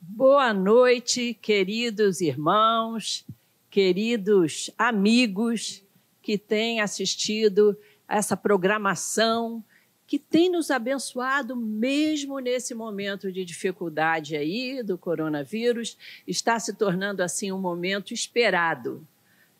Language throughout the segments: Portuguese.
Boa noite, queridos irmãos, queridos amigos que têm assistido essa programação que tem nos abençoado mesmo nesse momento de dificuldade aí do coronavírus, está se tornando assim um momento esperado.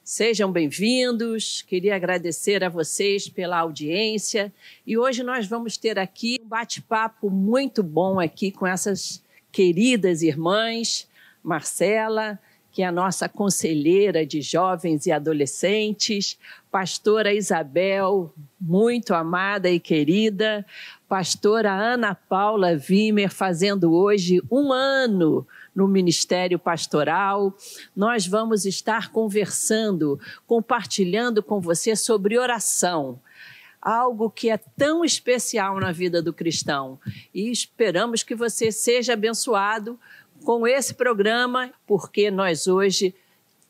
Sejam bem-vindos, queria agradecer a vocês pela audiência e hoje nós vamos ter aqui um bate-papo muito bom aqui com essas queridas irmãs, Marcela, que é a nossa conselheira de jovens e adolescentes, pastora Isabel, muito amada e querida, pastora Ana Paula Vimer, fazendo hoje um ano no Ministério Pastoral. Nós vamos estar conversando, compartilhando com você sobre oração algo que é tão especial na vida do cristão. E esperamos que você seja abençoado com esse programa, porque nós hoje,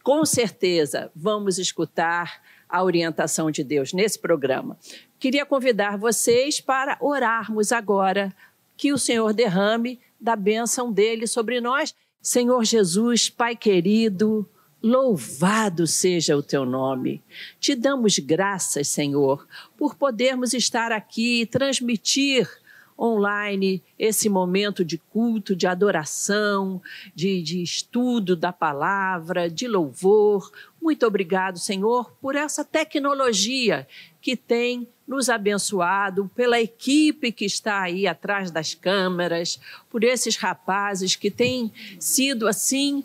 com certeza, vamos escutar a orientação de Deus nesse programa. Queria convidar vocês para orarmos agora, que o Senhor derrame da bênção dele sobre nós. Senhor Jesus, Pai querido, Louvado seja o teu nome. Te damos graças, Senhor, por podermos estar aqui e transmitir online esse momento de culto, de adoração, de, de estudo da palavra, de louvor. Muito obrigado, Senhor, por essa tecnologia que tem nos abençoado, pela equipe que está aí atrás das câmeras, por esses rapazes que têm sido assim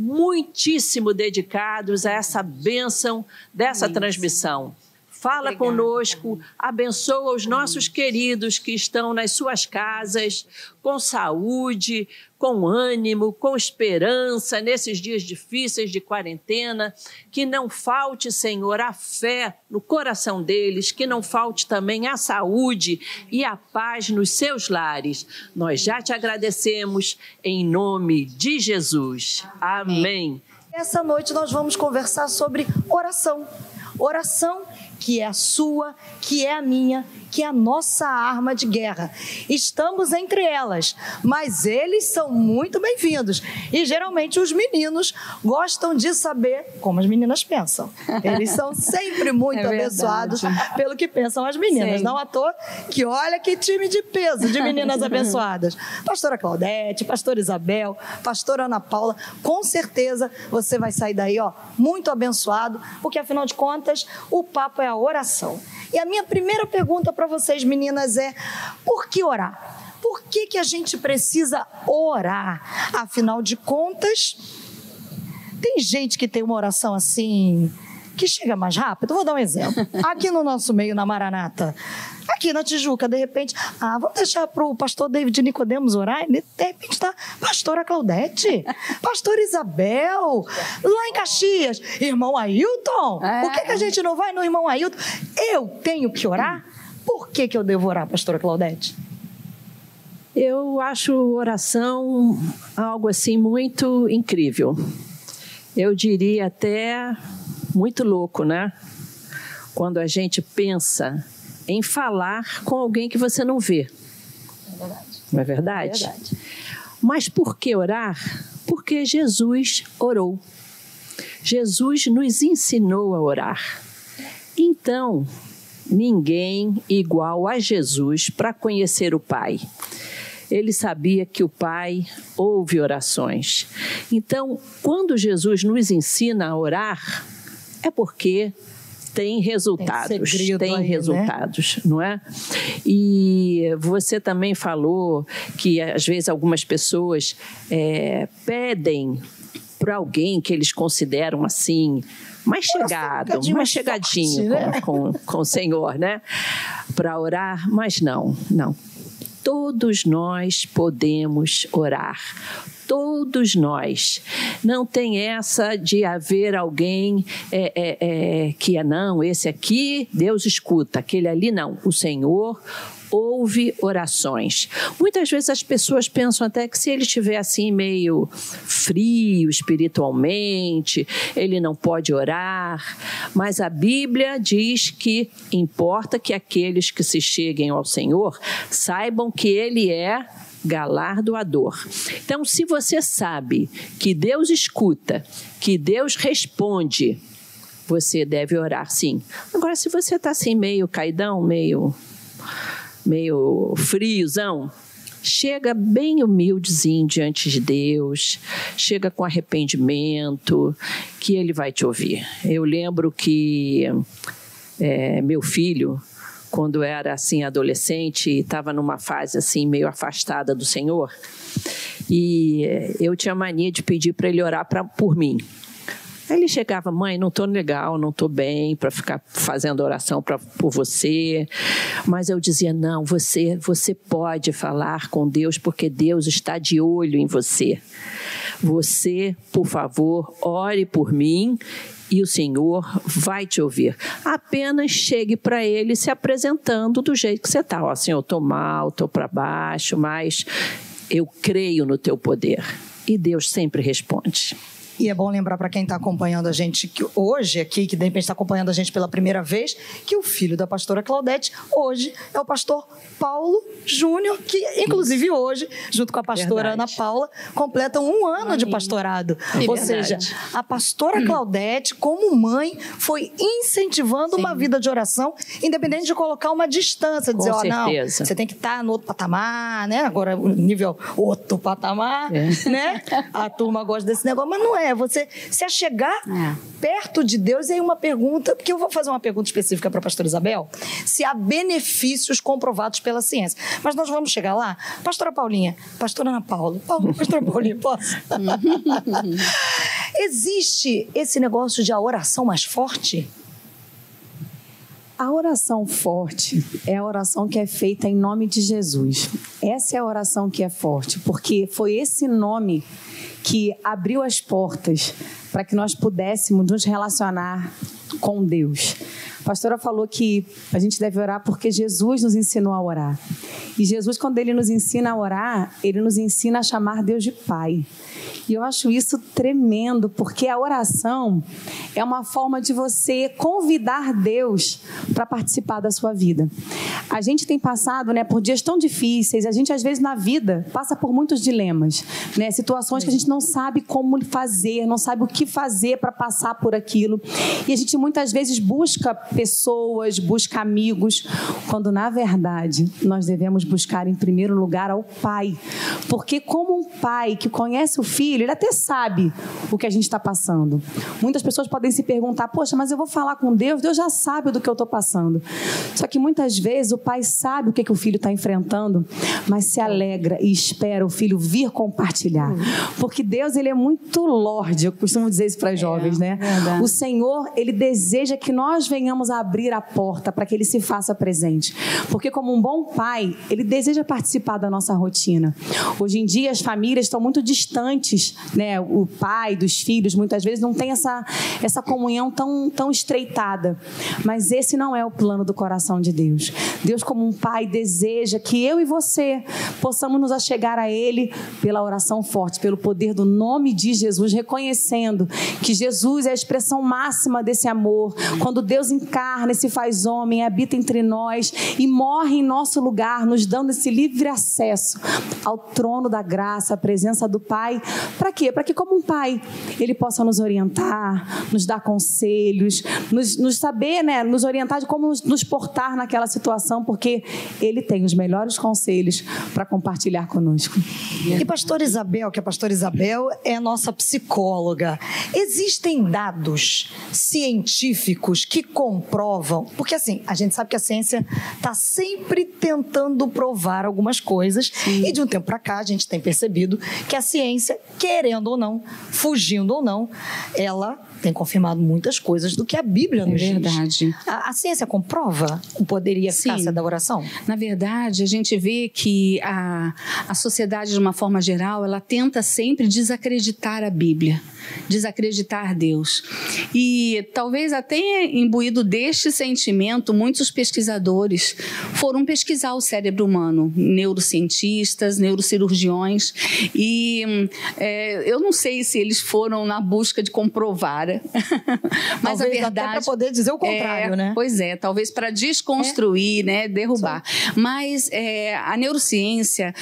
muitíssimo dedicados a essa bênção dessa Isso. transmissão. Fala Obrigada. conosco, abençoa os nossos queridos que estão nas suas casas, com saúde, com ânimo, com esperança nesses dias difíceis de quarentena. Que não falte, Senhor, a fé no coração deles, que não falte também a saúde e a paz nos seus lares. Nós já te agradecemos em nome de Jesus. Amém. Essa noite nós vamos conversar sobre oração. Oração que é a sua, que é a minha, que é a nossa arma de guerra. Estamos entre elas, mas eles são muito bem-vindos. E geralmente os meninos gostam de saber como as meninas pensam. Eles são sempre muito é abençoados pelo que pensam as meninas. Sim. Não à toa que olha que time de peso de meninas abençoadas. Pastora Claudete, pastora Isabel, pastora Ana Paula, com certeza você vai sair daí, ó, muito abençoado, porque afinal de contas, o papo é a oração. E a minha primeira pergunta para vocês, meninas, é: por que orar? Por que, que a gente precisa orar? Afinal de contas, tem gente que tem uma oração assim que chega mais rápido. Vou dar um exemplo. Aqui no nosso meio, na Maranata, aqui na Tijuca, de repente, ah, vamos deixar para o pastor David Nicodemos orar, de repente está pastora Claudete, pastor Isabel, lá em Caxias, irmão Ailton, é. por que, que a gente não vai no irmão Ailton? Eu tenho que orar? Por que, que eu devo orar, pastora Claudete? Eu acho oração algo assim muito incrível. Eu diria até muito louco, né? Quando a gente pensa em falar com alguém que você não vê. É verdade. Não é verdade? É verdade. Mas por que orar? Porque Jesus orou. Jesus nos ensinou a orar. Então, ninguém igual a Jesus para conhecer o Pai. Ele sabia que o Pai ouve orações. Então, quando Jesus nos ensina a orar, é porque tem resultados, tem, tem aí, né? resultados, né? não é? E você também falou que às vezes algumas pessoas é, pedem para alguém que eles consideram assim mais chegado, mais chegadinho forte, né? com, com, com o Senhor, né? Para orar, mas não, não. Todos nós podemos orar todos nós. Não tem essa de haver alguém é, é, é, que é não, esse aqui Deus escuta, aquele ali não. O Senhor ouve orações. Muitas vezes as pessoas pensam até que se ele estiver assim meio frio espiritualmente, ele não pode orar, mas a Bíblia diz que importa que aqueles que se cheguem ao Senhor saibam que ele é galardoador. Então, se você sabe que Deus escuta, que Deus responde, você deve orar sim. Agora, se você está assim meio caidão, meio, meio friozão, chega bem humildezinho diante de Deus, chega com arrependimento, que Ele vai te ouvir. Eu lembro que é, meu filho, quando era assim adolescente, estava numa fase assim meio afastada do Senhor, e eu tinha mania de pedir para ele orar pra, por mim. Aí ele chegava, mãe, não estou legal, não estou bem para ficar fazendo oração pra, por você. Mas eu dizia, não, você, você pode falar com Deus porque Deus está de olho em você. Você, por favor, ore por mim e o Senhor vai te ouvir. Apenas chegue para Ele se apresentando do jeito que você está. Ó, Senhor, estou mal, estou para baixo, mas eu creio no teu poder. E Deus sempre responde. E é bom lembrar para quem está acompanhando a gente que hoje aqui, que de repente está acompanhando a gente pela primeira vez, que o filho da pastora Claudete hoje é o pastor Paulo Júnior, que inclusive hoje, junto com a pastora verdade. Ana Paula, completam um ano de pastorado. É Ou verdade. seja, a pastora Claudete, como mãe, foi incentivando Sim. uma vida de oração, independente de colocar uma distância, dizer, ó, oh, não, você tem que estar tá no outro patamar, né? Agora o nível outro patamar, é. né? A turma gosta desse negócio, mas não é é você se achegar é. perto de Deus. E aí uma pergunta, porque eu vou fazer uma pergunta específica para a pastora Isabel, se há benefícios comprovados pela ciência. Mas nós vamos chegar lá. Pastora Paulinha, pastora Ana Paula, pastora Paulinha, posso? Existe esse negócio de a oração mais forte? A oração forte é a oração que é feita em nome de Jesus. Essa é a oração que é forte, porque foi esse nome que abriu as portas para que nós pudéssemos nos relacionar com Deus. A pastora falou que a gente deve orar porque Jesus nos ensinou a orar. E Jesus, quando ele nos ensina a orar, ele nos ensina a chamar Deus de Pai. E eu acho isso tremendo, porque a oração é uma forma de você convidar Deus para participar da sua vida. A gente tem passado né, por dias tão difíceis, a gente às vezes na vida passa por muitos dilemas, né, situações que a gente não sabe como fazer, não sabe o que fazer para passar por aquilo. E a gente muitas vezes busca pessoas, busca amigos, quando na verdade nós devemos buscar em primeiro lugar ao Pai. Porque, como um pai que conhece o filho, filho, ele até sabe o que a gente está passando. Muitas pessoas podem se perguntar: poxa, mas eu vou falar com Deus, Deus já sabe do que eu estou passando. Só que muitas vezes o pai sabe o que, que o filho está enfrentando, mas se alegra e espera o filho vir compartilhar. Porque Deus, ele é muito Lorde, eu costumo dizer isso para é, jovens, né? Verdade. O Senhor, ele deseja que nós venhamos a abrir a porta para que ele se faça presente. Porque, como um bom pai, ele deseja participar da nossa rotina. Hoje em dia, as famílias estão muito distantes né, o pai dos filhos, muitas vezes não tem essa, essa comunhão tão, tão estreitada. Mas esse não é o plano do coração de Deus. Deus, como um pai, deseja que eu e você possamos nos achegar a Ele pela oração forte, pelo poder do nome de Jesus, reconhecendo que Jesus é a expressão máxima desse amor. Quando Deus encarna e se faz homem, habita entre nós e morre em nosso lugar, nos dando esse livre acesso ao trono da graça, a presença do Pai, para quê? Para que, como um pai, ele possa nos orientar, nos dar conselhos, nos, nos saber, né, nos orientar de como nos, nos portar naquela situação, porque ele tem os melhores conselhos para compartilhar conosco. E pastor Isabel, que a pastora Isabel é a nossa psicóloga, existem dados científicos que comprovam, porque assim, a gente sabe que a ciência está sempre tentando provar algumas coisas, Sim. e de um tempo para cá a gente tem percebido que a ciência querendo ou não, fugindo ou não, ela tem confirmado muitas coisas do que a Bíblia nos é verdade. diz. A, a ciência comprova o poder e eficácia Sim. da oração? Na verdade, a gente vê que a, a sociedade, de uma forma geral, ela tenta sempre desacreditar a Bíblia desacreditar Deus. E talvez até imbuído deste sentimento, muitos pesquisadores foram pesquisar o cérebro humano, neurocientistas, neurocirurgiões, e é, eu não sei se eles foram na busca de comprovar fora. Mas talvez a verdade para poder dizer o contrário, é, né? Pois é, talvez para desconstruir, é. né, derrubar. Mas é, a neurociência,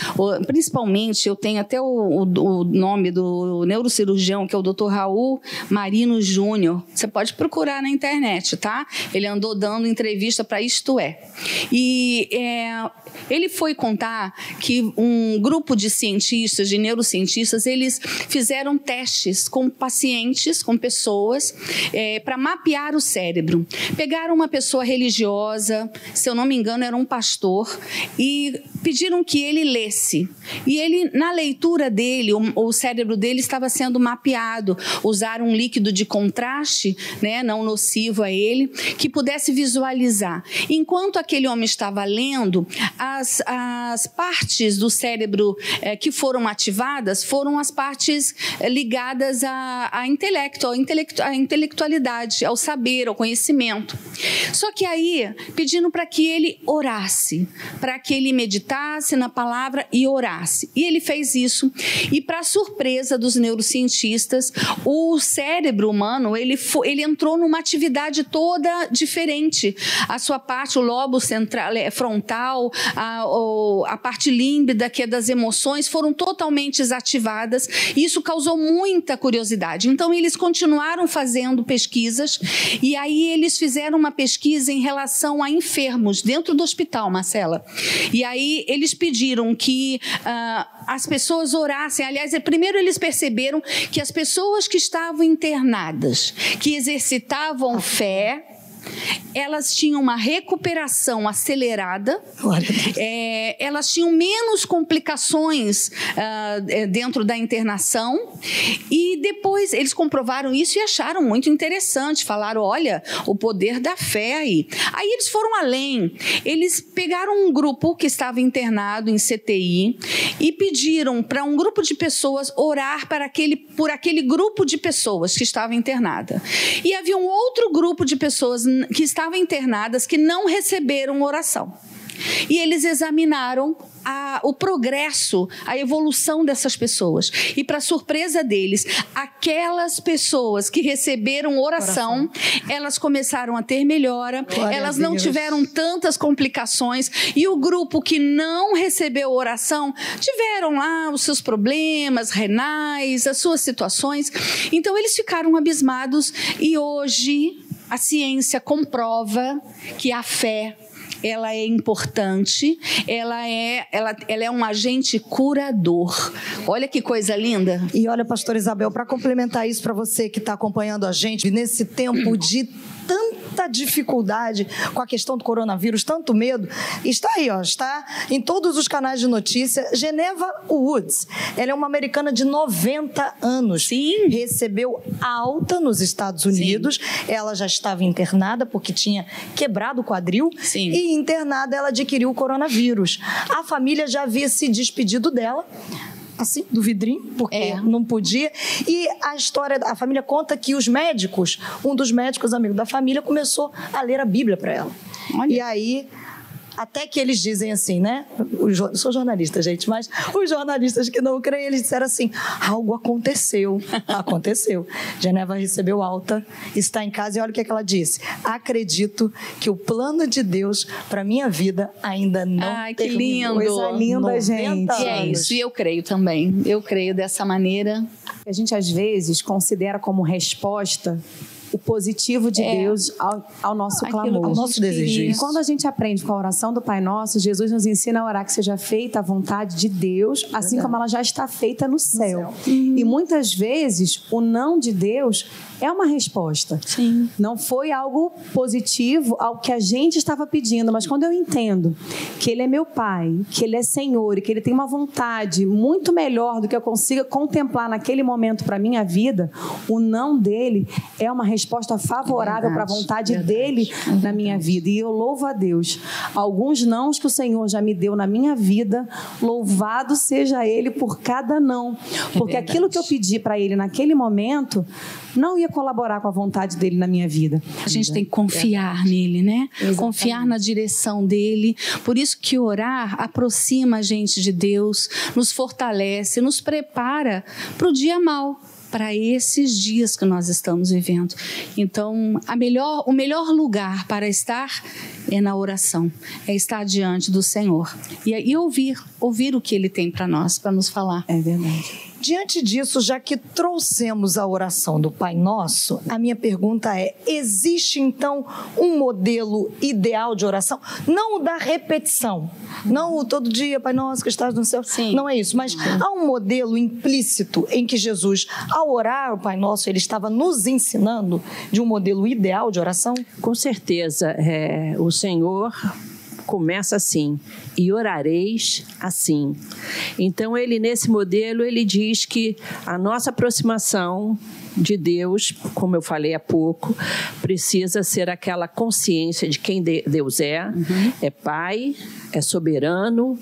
principalmente, eu tenho até o, o, o, nome do neurocirurgião, que é o Dr. Raul Marino Júnior. Você pode procurar na internet, tá? Ele andou dando entrevista para Isto É. E é, ele foi contar que um grupo de cientistas, de neurocientistas, eles fizeram testes com pacientes, com pessoas, é, para mapear o cérebro. Pegaram uma pessoa religiosa, se eu não me engano, era um pastor, e pediram que ele lesse. E ele, na leitura dele, o, o cérebro dele estava sendo mapeado. Usaram um líquido de contraste, né, não nocivo a ele, que pudesse visualizar. Enquanto aquele homem estava lendo, as, as partes do cérebro é, que foram ativadas foram as partes é, ligadas a, a intelecto, a intelectualidade, ao saber, ao conhecimento. Só que aí, pedindo para que ele orasse, para que ele meditasse na palavra e orasse. E ele fez isso. E, para surpresa dos neurocientistas, o cérebro humano ele, foi, ele entrou numa atividade toda diferente. A sua parte, o lobo central, é, frontal, a, a parte límbida, que é das emoções, foram totalmente desativadas. Isso causou muita curiosidade. Então, eles continuaram fazendo pesquisas e aí eles fizeram uma pesquisa em relação a enfermos dentro do hospital, Marcela. E aí eles pediram que uh, as pessoas orassem. Aliás, é, primeiro eles perceberam que as pessoas que estavam internadas, que exercitavam fé, elas tinham uma recuperação acelerada, é, elas tinham menos complicações uh, dentro da internação e depois eles comprovaram isso e acharam muito interessante. Falaram: olha, o poder da fé aí. Aí eles foram além, eles pegaram um grupo que estava internado em CTI e pediram para um grupo de pessoas orar para aquele, por aquele grupo de pessoas que estava internada. E havia um outro grupo de pessoas que estavam internadas que não receberam oração. E eles examinaram a, o progresso, a evolução dessas pessoas. E, para surpresa deles, aquelas pessoas que receberam oração, elas começaram a ter melhora, Glória elas não tiveram tantas complicações. E o grupo que não recebeu oração tiveram lá os seus problemas renais, as suas situações. Então, eles ficaram abismados e hoje a ciência comprova que a fé ela é importante, ela é, ela, ela é um agente curador. Olha que coisa linda. E olha, pastor Isabel, para complementar isso para você que está acompanhando a gente nesse tempo de tanta dificuldade com a questão do coronavírus, tanto medo, está aí, ó, está em todos os canais de notícia. Geneva Woods, ela é uma americana de 90 anos. Sim. Recebeu alta nos Estados Unidos. Sim. Ela já estava internada porque tinha quebrado o quadril. Sim. E internada ela adquiriu o coronavírus. A família já havia se despedido dela assim, do vidrinho, porque é. não podia. E a história, a família conta que os médicos, um dos médicos amigo da família, começou a ler a Bíblia para ela. Olha. E aí até que eles dizem assim, né? Eu sou jornalista, gente, mas os jornalistas que não creem, eles disseram assim: algo aconteceu. aconteceu. Geneva recebeu alta, está em casa e olha o que, é que ela disse. Acredito que o plano de Deus para minha vida ainda não Ai, que lindo. Coisa linda, gente. E é isso, e eu creio também. Eu creio dessa maneira. A gente às vezes considera como resposta o positivo de é. Deus ao, ao nosso Aquilo clamor. Ao nosso desejo. E quando a gente aprende com a oração do Pai Nosso, Jesus nos ensina a orar que seja feita a vontade de Deus, assim como ela já está feita no céu. No céu. Uhum. E muitas vezes o não de Deus é uma resposta. Sim. Não foi algo positivo ao que a gente estava pedindo, mas quando eu entendo que Ele é meu Pai, que Ele é Senhor e que Ele tem uma vontade muito melhor do que eu consiga contemplar naquele momento para minha vida, o não dele é uma resposta favorável para a vontade verdade, dele verdade. na minha vida. E eu louvo a Deus. Alguns nãos que o Senhor já me deu na minha vida, louvado seja Ele por cada não, porque é aquilo que eu pedi para Ele naquele momento não ia colaborar com a vontade dele na minha vida. A gente tem que confiar é nele, né? Exatamente. Confiar na direção dele. Por isso que orar aproxima a gente de Deus, nos fortalece, nos prepara para o dia mal para esses dias que nós estamos vivendo. Então, melhor, o melhor lugar para estar é na oração, é estar diante do Senhor e, e ouvir, ouvir o que Ele tem para nós, para nos falar. É verdade. Diante disso, já que trouxemos a oração do Pai Nosso, a minha pergunta é: existe então um modelo ideal de oração? Não o da repetição, não o todo dia, Pai Nosso que estás no céu. Sim. Não é isso, mas há um modelo implícito em que Jesus, ao orar o Pai Nosso, ele estava nos ensinando de um modelo ideal de oração? Com certeza. É, o Senhor começa assim: e orareis assim. Então ele nesse modelo ele diz que a nossa aproximação de Deus, como eu falei há pouco, precisa ser aquela consciência de quem Deus é, uhum. é Pai, é soberano,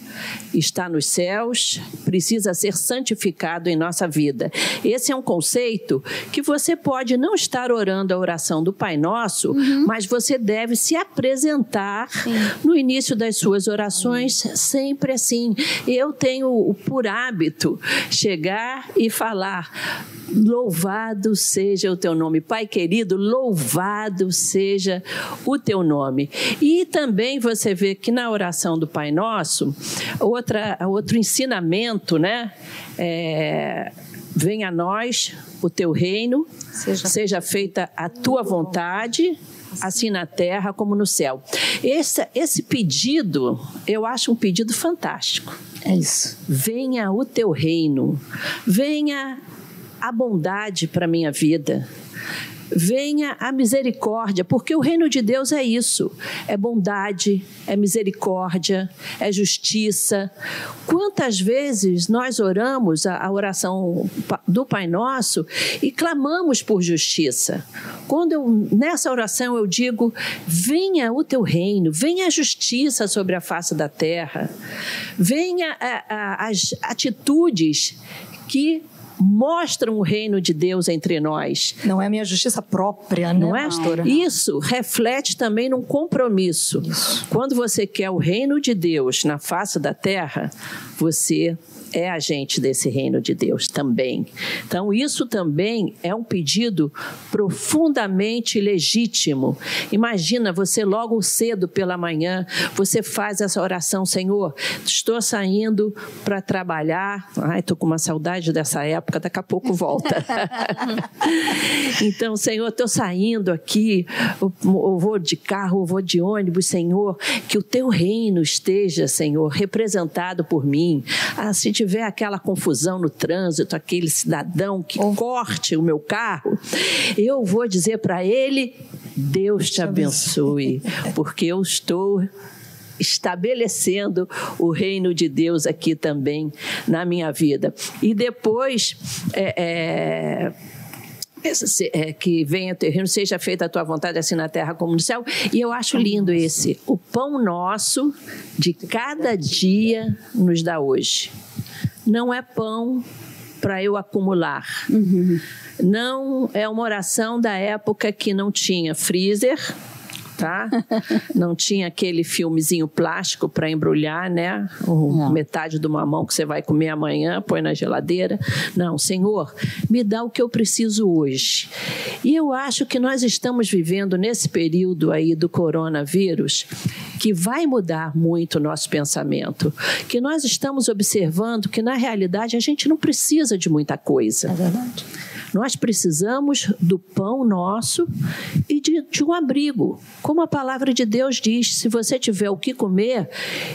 está nos céus, precisa ser santificado em nossa vida. Esse é um conceito que você pode não estar orando a oração do Pai Nosso, uhum. mas você deve se apresentar Sim. no início das suas orações sempre assim. Eu tenho por hábito chegar e falar Louvado seja o teu nome. Pai querido, louvado seja o teu nome. E também você vê que na oração do Pai Nosso, outra, outro ensinamento, né? É, venha a nós o teu reino, seja, seja feita a tua vontade assim na terra como no céu. Esse, esse pedido, eu acho um pedido fantástico. É isso. Venha o teu reino, venha a bondade para a minha vida. Venha a misericórdia, porque o reino de Deus é isso: é bondade, é misericórdia, é justiça. Quantas vezes nós oramos a, oração do Pai Nosso e clamamos por justiça? Quando eu, nessa oração eu digo: venha o teu reino, venha a justiça sobre a face da terra, venha a, a, as atitudes que mostram o reino de Deus entre nós. Não é a minha justiça própria, né, não é? pastora? Isso reflete também num compromisso. Isso. Quando você quer o reino de Deus na face da terra, você é agente desse reino de Deus também. Então, isso também é um pedido profundamente legítimo. Imagina você logo cedo pela manhã, você faz essa oração, Senhor, estou saindo para trabalhar. Ai, estou com uma saudade dessa época, daqui a pouco volta. então, Senhor, estou saindo aqui, eu vou de carro, eu vou de ônibus, Senhor, que o teu reino esteja, Senhor, representado por mim. Ah, se tiver aquela confusão no trânsito, aquele cidadão que oh. corte o meu carro, eu vou dizer para ele: Deus te abençoe, porque eu estou estabelecendo o reino de Deus aqui também na minha vida. E depois. É, é, é, que venha o teu reino, seja feita a tua vontade, assim na terra como no céu. E eu acho lindo esse. O pão nosso de cada dia nos dá hoje. Não é pão para eu acumular. Uhum. Não é uma oração da época que não tinha freezer tá? Não tinha aquele filmezinho plástico para embrulhar, né? O, metade de uma mão que você vai comer amanhã, põe na geladeira. Não, Senhor, me dá o que eu preciso hoje. E eu acho que nós estamos vivendo nesse período aí do coronavírus que vai mudar muito o nosso pensamento, que nós estamos observando que na realidade a gente não precisa de muita coisa. É verdade. Nós precisamos do pão nosso e de, de um abrigo. Como a palavra de Deus diz: se você tiver o que comer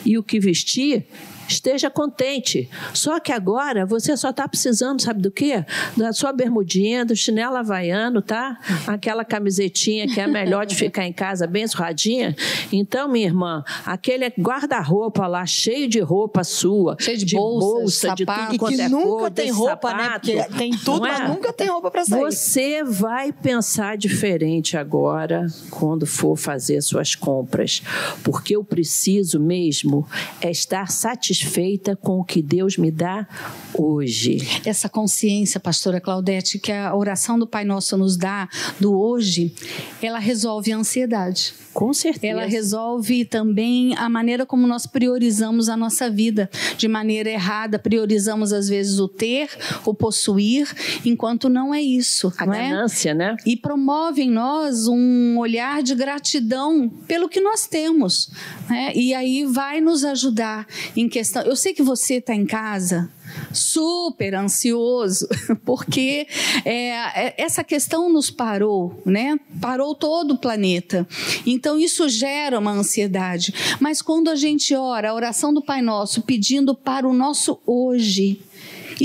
e o que vestir, esteja contente. Só que agora você só está precisando, sabe do quê? Da sua bermudinha, do chinelo havaiano, tá? Aquela camisetinha que é melhor de ficar em casa bem surradinha. Então, minha irmã, aquele guarda-roupa lá cheio de roupa sua, cheio de, de bolsa, bolsa sapato, de tudo quanto que é nunca cor, tem roupa, sapato, né? Porque tem tudo, é? mas nunca tem roupa para sair. Você vai pensar diferente agora quando for fazer suas compras, porque eu preciso mesmo é estar satisfeito satisfeita com o que Deus me dá hoje. Essa consciência, pastora Claudete, que a oração do Pai Nosso nos dá do hoje, ela resolve a ansiedade. Com certeza. Ela resolve também a maneira como nós priorizamos a nossa vida. De maneira errada, priorizamos às vezes o ter, o possuir, enquanto não é isso. A é? ganância, né? E promove em nós um olhar de gratidão pelo que nós temos. Né? E aí vai nos ajudar em questão. Eu sei que você está em casa super ansioso, porque é, é, essa questão nos parou, né? Parou todo o planeta. Então isso gera uma ansiedade. Mas quando a gente ora, a oração do Pai Nosso, pedindo para o nosso hoje,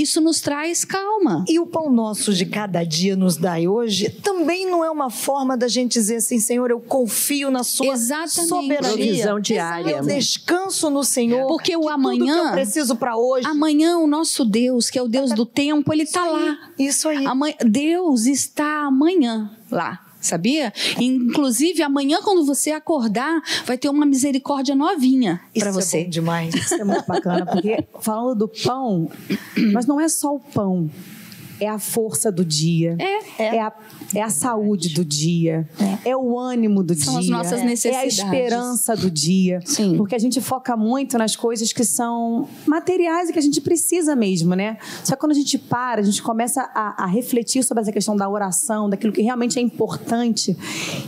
isso nos traz calma. E o pão nosso de cada dia nos dai hoje também não é uma forma da gente dizer assim, Senhor, eu confio na sua Exatamente. soberania. Provisão diária. Eu descanso no Senhor. Porque o amanhã- Tudo que eu preciso para hoje. Amanhã o nosso Deus, que é o Deus do tempo, ele está lá. Isso aí. Deus está amanhã lá. Sabia? Inclusive, amanhã, quando você acordar, vai ter uma misericórdia novinha para Isso você. É bom demais. Isso é muito bacana, porque falando do pão, mas não é só o pão. É a força do dia. É. a, é a saúde do dia. É, o ânimo do São dia. as nossas É a esperança do dia. Sim. Porque a gente foca muito nas coisas que são materiais e que a gente precisa mesmo, né? Só que quando a gente para, a gente começa a, a refletir sobre essa questão da oração, daquilo que realmente é importante,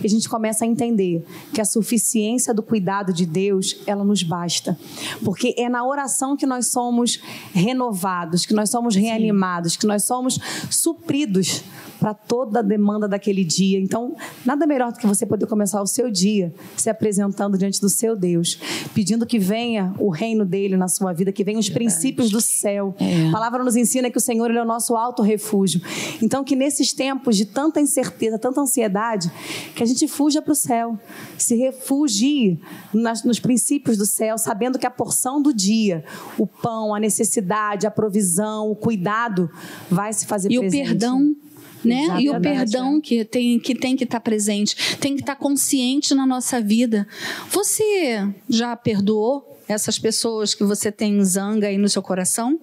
e a gente começa a entender que a suficiência do cuidado de Deus, ela nos basta. Porque é na oração que nós somos renovados, que nós somos reanimados, que nós somos supridos para toda a demanda daquele dia. Então, nada melhor do que você poder começar o seu dia se apresentando diante do seu Deus, pedindo que venha o reino dele na sua vida, que venham os princípios do céu. A palavra nos ensina que o Senhor é o nosso alto refúgio. Então, que nesses tempos de tanta incerteza, tanta ansiedade, que a gente fuja para o céu, se refugie nas- nos princípios do céu, sabendo que a porção do dia, o pão, a necessidade, a provisão, o cuidado, vai se fazer E o presente. perdão. Né? E o Exatamente, perdão que tem que tem que estar presente, tem que estar consciente na nossa vida. Você já perdoou essas pessoas que você tem zanga aí no seu coração?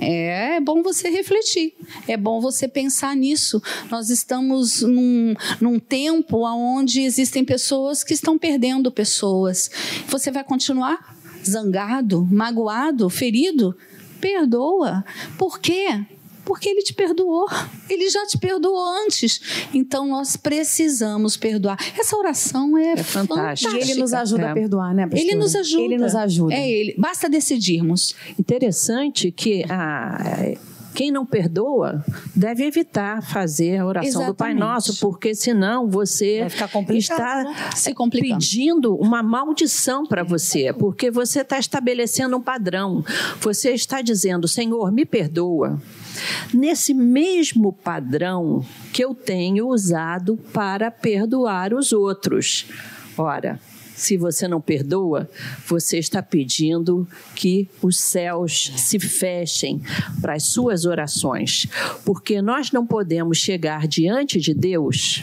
É, é bom você refletir, é bom você pensar nisso. Nós estamos num, num tempo onde existem pessoas que estão perdendo pessoas. Você vai continuar zangado, magoado, ferido? Perdoa. Por quê? Porque ele te perdoou. Ele já te perdoou antes. Então nós precisamos perdoar. Essa oração é, É fantástica. E ele nos ajuda É. a perdoar, né, pastora? Ele nos ajuda. Ele nos ajuda. É ele. Basta decidirmos. Interessante que a, quem não perdoa deve evitar fazer a oração do Pai Exatamente. Nosso, porque senão você Vai ficar complicado, né? está Se complicando. pedindo uma maldição para você, porque você está estabelecendo um padrão. Você está dizendo, Senhor, me perdoa. Nesse mesmo padrão que eu tenho usado para perdoar os outros. Ora, se você não perdoa, você está pedindo que os céus se fechem para as suas orações, porque nós não podemos chegar diante de Deus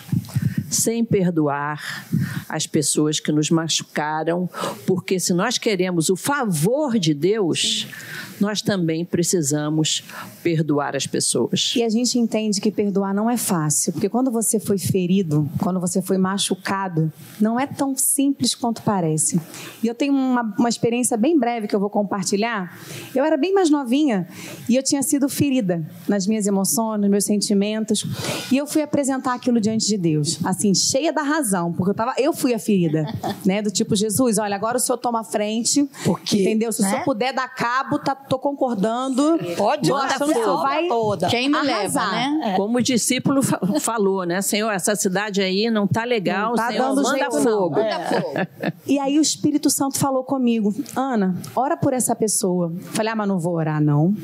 sem perdoar as pessoas que nos machucaram, porque se nós queremos o favor de Deus, nós também precisamos perdoar as pessoas. E a gente entende que perdoar não é fácil, porque quando você foi ferido, quando você foi machucado, não é tão simples quanto parece. E eu tenho uma, uma experiência bem breve que eu vou compartilhar. Eu era bem mais novinha e eu tinha sido ferida nas minhas emoções, nos meus sentimentos, e eu fui apresentar aquilo diante de Deus, assim, cheia da razão, porque eu tava, eu fui a ferida, né, do tipo Jesus, olha, agora o senhor toma a frente, Porque, entendeu? Se o né? senhor puder dar cabo, tá, tô concordando. Pode Bota fogo, fogo vai toda. Quem me arrasar. leva, né? Como o discípulo fa- falou, né? Senhor, essa cidade aí não tá legal, Não tá Senhor, dando manda jeito, fogo. É. E aí o Espírito Santo falou comigo, Ana, ora por essa pessoa. Falei, ah, mas não vou orar, não.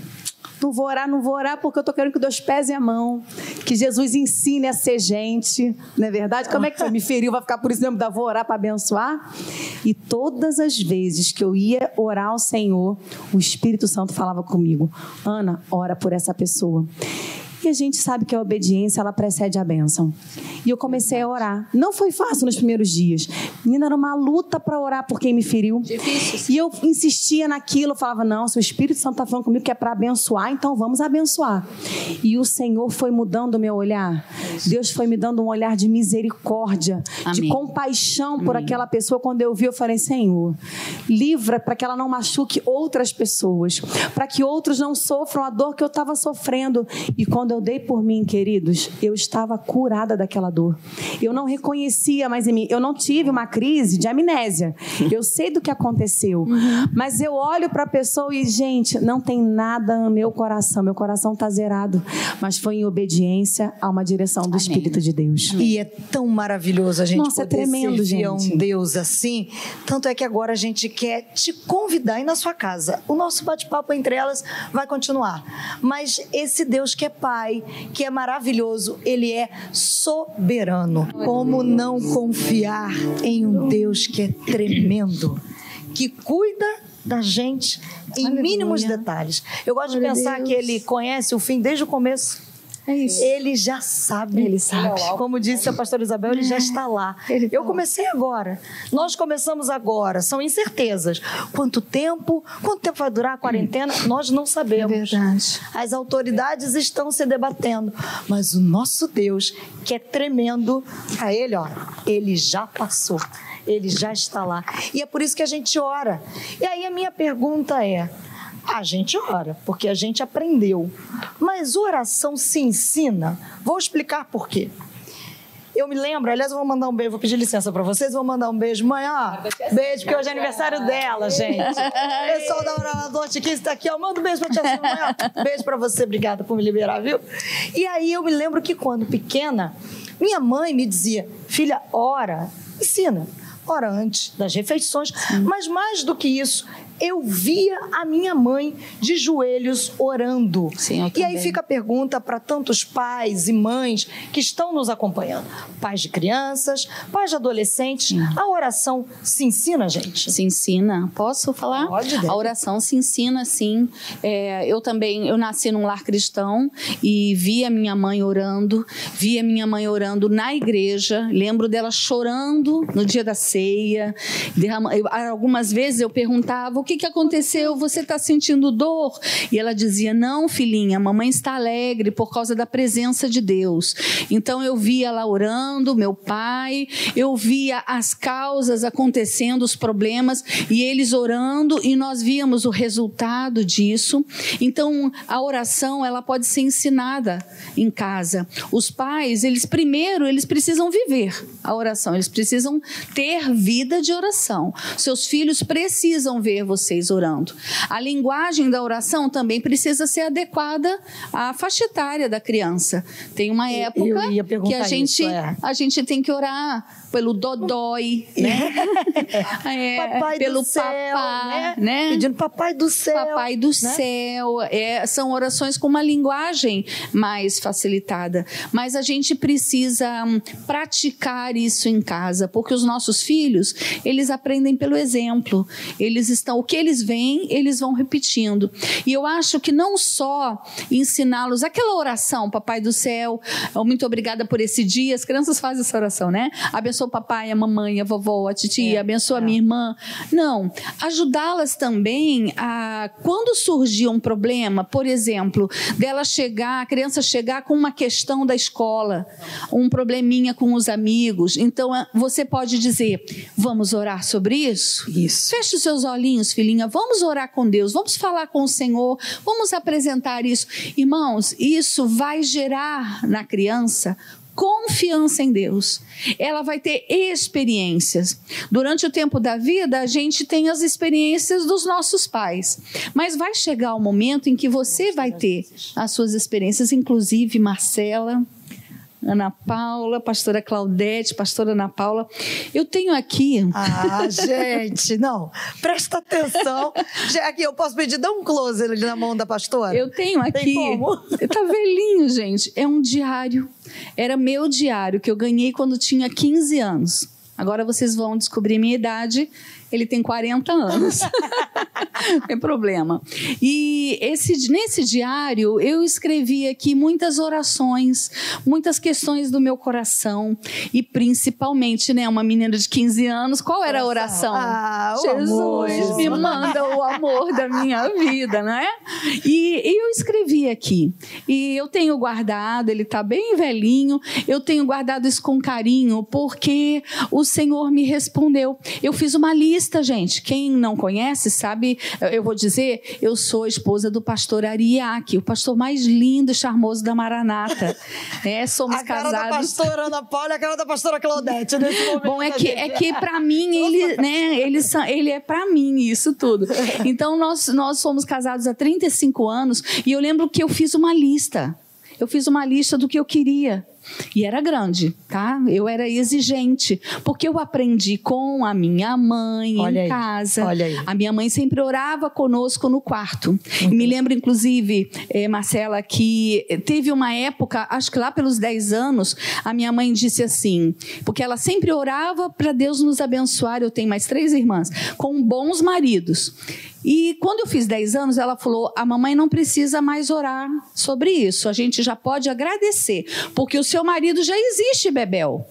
Não vou orar, não vou orar, porque eu tô querendo que Deus pese a mão. Que Jesus ensine a ser gente. Não é verdade? Como é que foi? Me feriu, vai ficar por isso mesmo, da vou orar para abençoar? E todas as vezes que eu ia orar ao Senhor, o Espírito Santo falava comigo, Ana, ora por essa pessoa. E a gente sabe que a obediência, ela precede a bênção. E eu comecei a orar. Não foi fácil nos primeiros dias. Menina, era uma luta para orar por quem me feriu. Difícil. E eu insistia naquilo, eu falava, não, se o Espírito Santo está falando comigo que é para abençoar, então vamos abençoar. E o Senhor foi mudando o meu olhar. Deus foi me dando um olhar de misericórdia, de Amém. compaixão por aquela pessoa. Quando eu vi, eu falei: Senhor, livra para que ela não machuque outras pessoas, para que outros não sofram a dor que eu estava sofrendo. E quando eu dei por mim, queridos, eu estava curada daquela dor. Eu não reconhecia mais em mim. Eu não tive uma crise de amnésia. Eu sei do que aconteceu, mas eu olho para a pessoa e, gente, não tem nada no meu coração. Meu coração está zerado, mas foi em obediência a uma direção do Espírito de Deus. E é tão maravilhoso a gente Nossa, é poder tremendo, servir a um gente. Deus assim. Tanto é que agora a gente quer te convidar aí na sua casa. O nosso bate-papo entre elas vai continuar. Mas esse Deus que é Pai, que é maravilhoso, ele é soberano. Como não confiar em um Deus que é tremendo, que cuida da gente em Aleluia. mínimos detalhes. Eu gosto de pensar que ele conhece o fim desde o começo. É isso. Ele já sabe. Ele sabe. Como disse a pastora Isabel, ele já está lá. Ele Eu tá. comecei agora. Nós começamos agora. São incertezas. Quanto tempo? Quanto tempo vai durar a quarentena? Nós não sabemos. É verdade. As autoridades estão se debatendo. Mas o nosso Deus, que é tremendo, a ele, ó, ele já passou. Ele já está lá. E é por isso que a gente ora. E aí a minha pergunta é: a gente ora, porque a gente aprendeu. Mas oração se ensina? Vou explicar por quê. Eu me lembro, aliás, eu vou mandar um beijo, vou pedir licença pra vocês, vou mandar um beijo. Mãe, ó, beijo, porque hoje é aniversário dela, gente. O pessoal da Oral Norte aqui está aqui, ó. Manda um beijo pra tia Silvia, ó. Beijo pra você, obrigada por me liberar, viu? E aí eu me lembro que quando pequena, minha mãe me dizia, filha, ora, ensina. Ora antes das refeições, mas mais do que isso, eu via a minha mãe de joelhos orando. Sim, e aí fica a pergunta para tantos pais e mães que estão nos acompanhando: pais de crianças, pais de adolescentes. A oração se ensina, gente? Se ensina. Posso falar? Pode, deve. A oração se ensina, sim. É, eu também, eu nasci num lar cristão e vi a minha mãe orando, vi a minha mãe orando na igreja. Lembro dela chorando no dia da ceia. Derrama- eu- algumas vezes eu perguntava: o que, que aconteceu? Você está sentindo dor? E ela dizia: não, filhinha, a mamãe está alegre por causa da presença de Deus. Então eu via ela orando, meu pai, eu via as causas acontecendo, os problemas, e eles orando, e nós víamos o resultado disso. Então a oração ela pode ser ensinada em casa. Os pais, eles primeiro, eles precisam viver a oração, eles precisam ter vida de oração. Seus filhos precisam ver vocês orando. A linguagem da oração também precisa ser adequada à faixa etária da criança. Tem uma época que a gente, isso, é. a gente tem que orar pelo dodói, né? É, papai pelo do céu, papá, né? né? Pedindo papai do céu. Papai do né? céu. É, são orações com uma linguagem mais facilitada. Mas a gente precisa hum, praticar isso em casa, porque os nossos filhos, eles aprendem pelo exemplo. Eles estão, o que eles veem, eles vão repetindo. E eu acho que não só ensiná-los aquela oração, Papai do céu, oh, muito obrigada por esse dia. As crianças fazem essa oração, né? Abençoa o papai, a mamãe, a vovó, a titia, abençoa a minha irmã. Não, ajudá-las também a quando surgir um problema, por exemplo, dela chegar, a criança chegar com uma questão da escola, um probleminha com os amigos. Então você pode dizer: "Vamos orar sobre isso?" Isso. Feche os seus olhinhos, filhinha. Vamos orar com Deus. Vamos falar com o Senhor. Vamos apresentar isso. Irmãos, isso vai gerar na criança confiança em Deus. Ela vai ter experiências. Durante o tempo da vida, a gente tem as experiências dos nossos pais. Mas vai chegar o momento em que você vai ter as suas experiências, inclusive Marcela, Ana Paula, pastora Claudete, pastora Ana Paula. Eu tenho aqui Ah, gente, não. Presta atenção. Aqui, eu posso pedir, dá um close na mão da pastora? Eu tenho aqui. Tem como? Tá velhinho, gente. É um diário. Era meu diário que eu ganhei quando tinha 15 anos. Agora vocês vão descobrir minha idade. Ele tem 40 anos. Não tem problema. E esse, nesse diário, eu escrevi aqui muitas orações, muitas questões do meu coração. E principalmente, né, uma menina de 15 anos, qual era a oração? Ah, o Jesus amor. me manda o amor da minha vida, não é? E, e eu escrevi aqui. E eu tenho guardado, ele está bem velhinho, eu tenho guardado isso com carinho, porque o Senhor me respondeu. Eu fiz uma lista, gente. Quem não conhece, sabe, eu vou dizer, eu sou esposa do pastor Ariake, o pastor mais lindo e charmoso da Maranata. É, somos A cara da casados. pastora Ana Paula e a cara da pastora Claudete nesse momento. Bom, é que, é que para mim, ele, né, ele, são- ele é para mim isso tudo. Então, nós, nós fomos casados há 35 anos e eu lembro que eu fiz uma lista. Eu fiz uma lista do que eu queria. E era grande, tá? Eu era exigente, porque eu aprendi com a minha mãe Olha em casa. olha aí. A minha mãe sempre orava conosco no quarto. E me lembro, inclusive, eh, Marcela, que teve uma época, acho que lá pelos 10 anos, a minha mãe disse assim, porque ela sempre orava para Deus nos abençoar. Eu tenho mais três irmãs, com bons maridos. E quando eu fiz 10 anos, ela falou: a mamãe não precisa mais orar sobre isso. A gente já pode agradecer, porque o seu marido já existe, Bebel.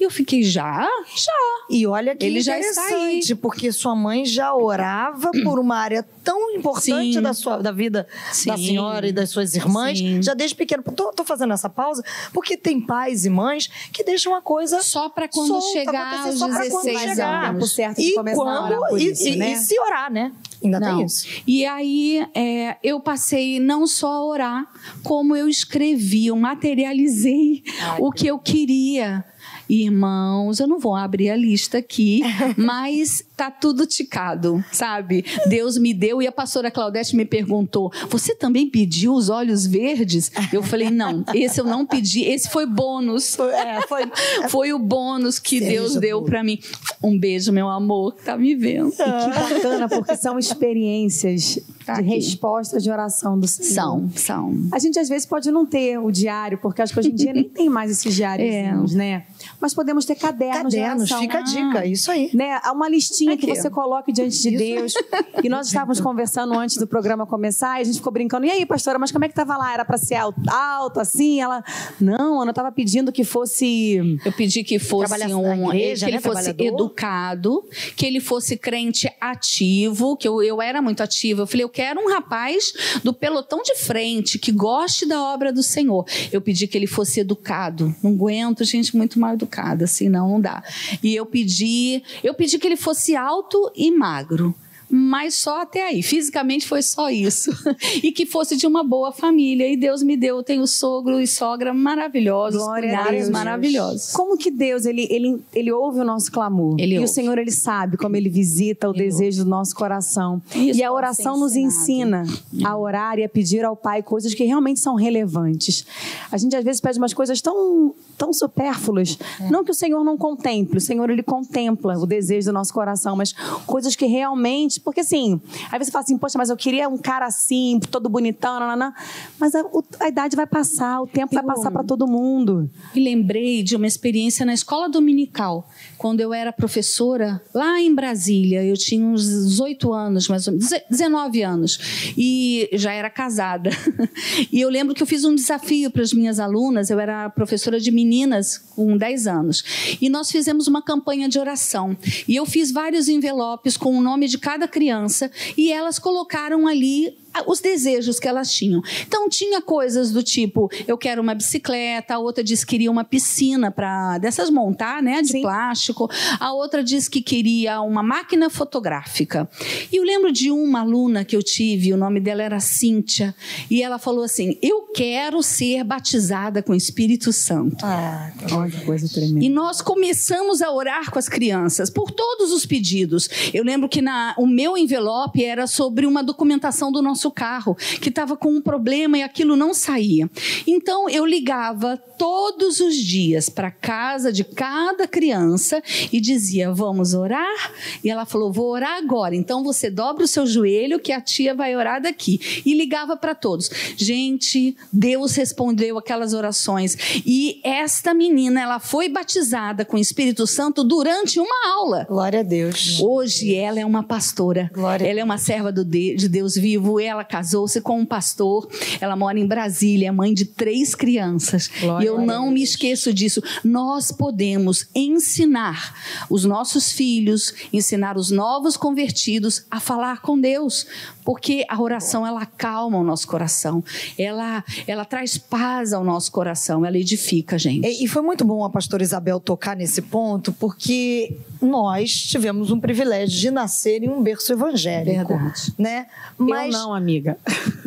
E eu fiquei, já? Já. E olha que Ele interessante, porque sua mãe já orava por uma área tão importante Sim. da, sua, da vida da Sim. senhora e das suas irmãs, Sim. já desde pequeno. Tô, tô fazendo essa pausa porque tem pais e mães que deixam a coisa Só para quando solta, chegar aos só pra quando 16 chegar. anos. certo E quando e, isso, e- né? e se orar, né? Ainda Não. tem isso. E aí é, eu passei não só a orar, como eu escrevi, eu materializei o que eu queria. Irmãos, eu não vou abrir a lista aqui, mas tá tudo ticado, sabe? Deus me deu e a pastora Claudete me perguntou: "Você também pediu os olhos verdes?" Eu falei: "Não, esse eu não pedi, esse foi bônus." Foi- é, foi- Foi o bônus que Seja Deus deu para mim. Um beijo, meu amor, que tá me vendo. E que bacana, porque são experiências Tá de aqui. resposta de oração do Senhor. São, são. A gente às vezes pode não ter o diário, porque acho que hoje em dia nem tem mais esses diários, né? Mas podemos ter cadernos, de Cadernos, oração. fica a dica, isso aí. Né? Há uma listinha que Aqui. você coloque diante de Deus. E nós estávamos conversando antes do programa começar e a gente ficou brincando. E aí, pastora, mas como é que estava lá? Era para ser alto, alto, assim? Ela, não, Ana, estava pedindo que fosse Eu pedi que fosse um, igreja, que ele né? fosse educado, que ele fosse crente ativo, que eu, eu era muito ativa. Eu falei, eu quero um rapaz do pelotão de frente que goste da obra do Senhor. Eu pedi que ele fosse educado. Não aguento gente muito mal educada, assim não, não dá. E eu pedi, eu pedi que ele fosse alto e magro. Mas só até aí. Fisicamente foi só isso. e que fosse de uma boa família. E Deus me deu. Eu tenho sogro e sogra maravilhosos. Glória Deus. maravilhosos. Como que Deus, ele, ele, ele ouve o nosso clamor. Ele e o ouve. Senhor, ele sabe como ele visita o Ele desejo do nosso coração. Isso e a oração nos ensina a orar e a pedir ao Pai coisas que realmente são relevantes. A gente às vezes pede umas coisas tão, tão supérfluas. É. Não que o Senhor não contemple, o Senhor ele contempla o desejo do nosso coração, mas coisas que realmente. Porque assim, aí você fala assim, poxa, mas eu queria um cara assim, todo bonitão, nananã. mas a, a idade vai passar, o tempo vai Eu- passar para todo mundo. Me lembrei de uma experiência na escola dominical, quando eu era professora lá em Brasília. Eu tinha uns 18 anos, mais ou menos, 19 anos, e já era casada. E eu lembro que eu fiz um desafio para as minhas alunas. Eu era professora de meninas com 10 anos, e nós fizemos uma campanha de oração. E eu fiz vários envelopes com o nome de cada criança, e elas colocaram ali os desejos que elas tinham. Então tinha coisas do tipo, eu quero uma bicicleta, a outra disse que queria uma piscina para dessas montar, né, de Sim. plástico. A outra disse que queria uma máquina fotográfica. E eu lembro de uma aluna que eu tive, o nome dela era Cíntia, e ela falou assim: "Eu quero ser batizada com o Espírito Santo". Ah, Olha que coisa tremenda. E nós começamos a orar com as crianças por todos os pedidos. Eu lembro que na, o meu envelope era sobre uma documentação do nosso nosso carro, que estava com um problema e aquilo não saía. Então eu ligava todos os dias para casa de cada criança e dizia: "Vamos orar?" E ela falou: "Vou orar agora". Então você dobra o seu joelho que a tia vai orar daqui. E ligava para todos. Gente, Deus respondeu aquelas orações e esta menina, ela foi batizada com o Espírito Santo durante uma aula. Glória a Deus. Hoje ela é uma pastora. Glória ela é uma serva de Deus vivo. Ela casou-se com um pastor. Ela mora em Brasília, é mãe de três crianças. Glória e eu não me esqueço disso. Nós podemos ensinar os nossos filhos, ensinar os novos convertidos a falar com Deus, porque a oração ela acalma o nosso coração. Ela ela traz paz ao nosso coração, ela edifica, gente. E, e foi muito bom a pastora Isabel tocar nesse ponto, porque nós tivemos um privilégio de nascer em um berço evangélico. Verdade. Né? Mas, eu não, amiga.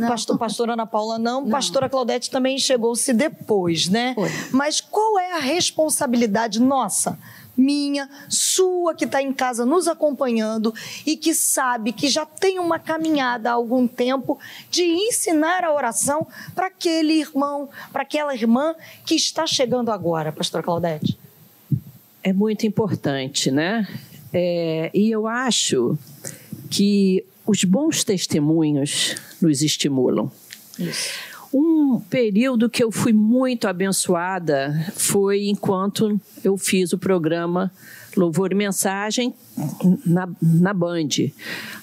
Pastor, pastora Ana Paula não, não. pastora Claudete também chegou-se depois, né? Foi. Mas qual é a responsabilidade nossa? minha, sua que está em casa nos acompanhando e que sabe que já tem uma caminhada há algum tempo de ensinar a oração para aquele irmão, para aquela irmã que está chegando agora, Pastora Claudete? É muito importante, né? É, e eu acho que os bons testemunhos nos estimulam. Isso. Um período que eu fui muito abençoada foi enquanto eu fiz o programa Louvor e Mensagem na, na Band.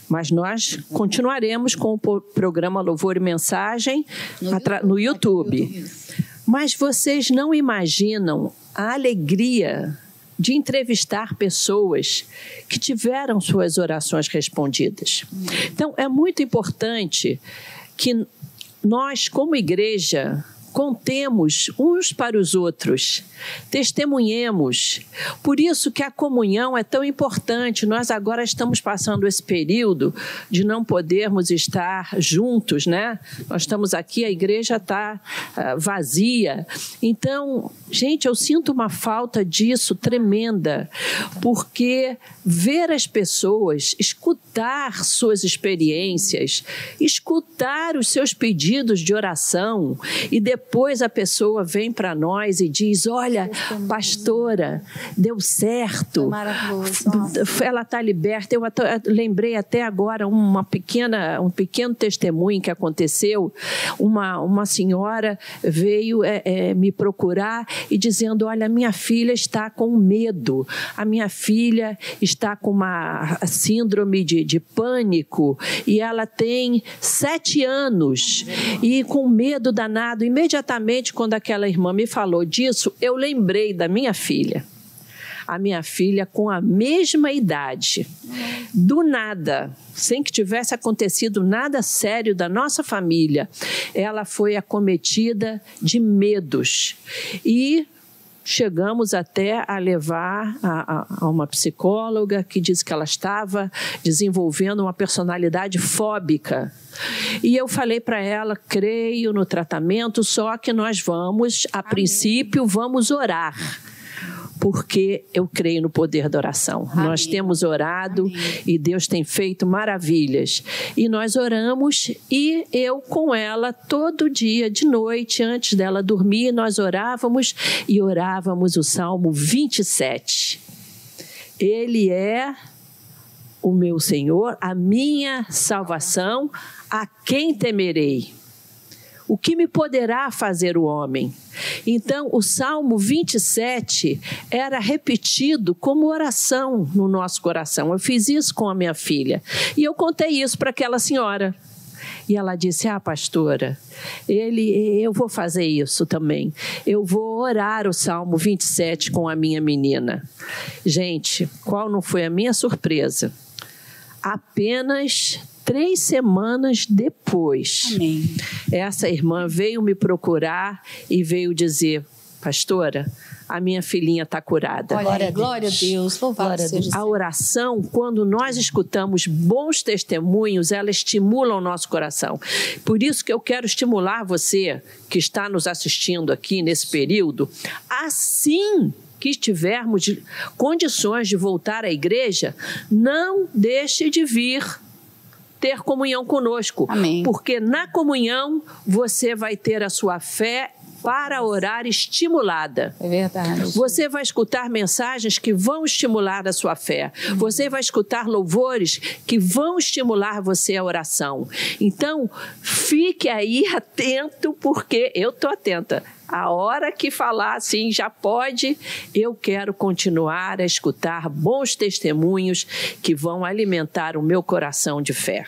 Mas nós continuaremos com o programa Louvor e Mensagem no, YouTube. no YouTube. Mas vocês não imaginam a alegria de entrevistar pessoas que tiveram suas orações respondidas. Então, é muito importante que nós, como igreja, contemos uns para os outros, testemunhemos. Por isso que a comunhão é tão importante. Nós agora estamos passando esse período de não podermos estar juntos, né? Nós estamos aqui, a igreja está uh, vazia. Então, gente, eu sinto uma falta disso tremenda, porque ver as pessoas, escutar suas experiências, escutar os seus pedidos de oração e depois a pessoa vem para nós e diz: Olha, pastora, deu certo. Ela está liberta. Eu lembrei até agora uma pequena, um pequeno testemunho que aconteceu. Uma, uma senhora veio é, é, me procurar e dizendo: Olha, minha filha está com medo. A minha filha está com uma síndrome de, de pânico e ela tem sete anos e com medo danado. Imediatamente, quando aquela irmã me falou disso, eu lembrei da minha filha a minha filha com a mesma idade. Do nada, sem que tivesse acontecido nada sério da nossa família, ela foi acometida de medos. E chegamos até a levar a, a, a, uma psicóloga que disse que ela estava desenvolvendo uma personalidade fóbica. E eu falei para ela: creio no tratamento, só que nós vamos, a Amém. princípio, vamos orar porque eu creio no poder da oração. Amém. Nós temos orado Amém. e Deus tem feito maravilhas. E nós oramos e eu com ela todo dia de noite antes dela dormir, nós orávamos e orávamos o Salmo 27. Ele é o meu Senhor, a minha salvação, a quem temerei? O que me poderá fazer o homem? Então, o Salmo 27 era repetido como oração no nosso coração. Eu fiz isso com a minha filha. E eu contei isso para aquela senhora. E ela disse: Ah, pastora, ele, eu vou fazer isso também. Eu vou orar o Salmo 27 com a minha menina. Gente, qual não foi a minha surpresa? Apenas três semanas depois, Amém. essa irmã veio me procurar e veio dizer, pastora, a minha filhinha está curada. Glória, glória a Deus, louvado seja A oração, quando nós escutamos bons testemunhos, ela estimula o nosso coração. Por isso que eu quero estimular você que está nos assistindo aqui nesse período, assim que tivermos condições de voltar à igreja, não deixe de vir ter comunhão conosco. Amém. Porque na comunhão você vai ter a sua fé para orar estimulada. É verdade. Você vai escutar mensagens que vão estimular a sua fé. Você vai escutar louvores que vão estimular você a oração. Então, fique aí atento, porque eu estou atenta. A hora que falar assim, já pode, eu quero continuar a escutar bons testemunhos que vão alimentar o meu coração de fé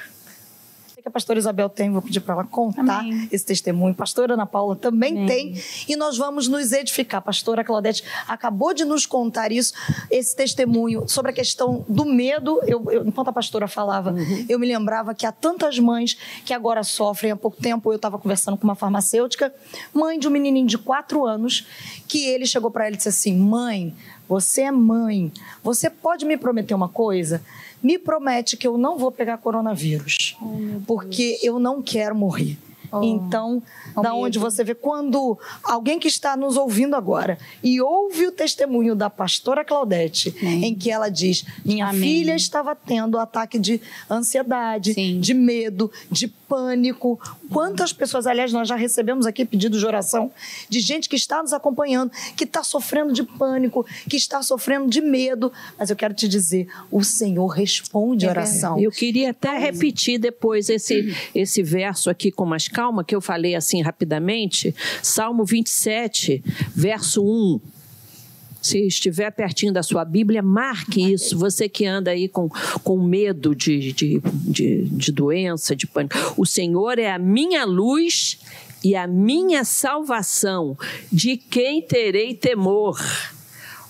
que a pastora Isabel tem, vou pedir para ela contar Amém. esse testemunho. Pastora Ana Paula também Amém. tem. E nós vamos nos edificar. A pastora Claudete acabou de nos contar isso, esse testemunho sobre a questão do medo. Eu, eu enquanto a pastora falava, uhum. eu me lembrava que há tantas mães que agora sofrem. Há pouco tempo eu estava conversando com uma farmacêutica, mãe de um menininho de quatro anos, que ele chegou para ela e disse assim: Mãe, você é mãe, você pode me prometer uma coisa? Me promete que eu não vou pegar coronavírus, oh, porque eu não quero morrer. Oh. Então, da onde você vê quando alguém que está nos ouvindo agora e ouve o testemunho da pastora Claudete, Amém. em que ela diz: Minha Amém. filha estava tendo ataque de ansiedade, Sim. de medo, de pânico. Quantas pessoas, aliás, nós já recebemos aqui pedidos de oração de gente que está nos acompanhando, que está sofrendo de pânico, que está sofrendo de medo. Mas eu quero te dizer: o Senhor responde a oração. Eu queria até repetir depois esse, esse verso aqui com mais calma, que eu falei assim rapidamente. Salmo 27, verso 1 se estiver pertinho da sua Bíblia, marque isso. Você que anda aí com, com medo de, de, de, de doença, de pânico. O Senhor é a minha luz e a minha salvação. De quem terei temor?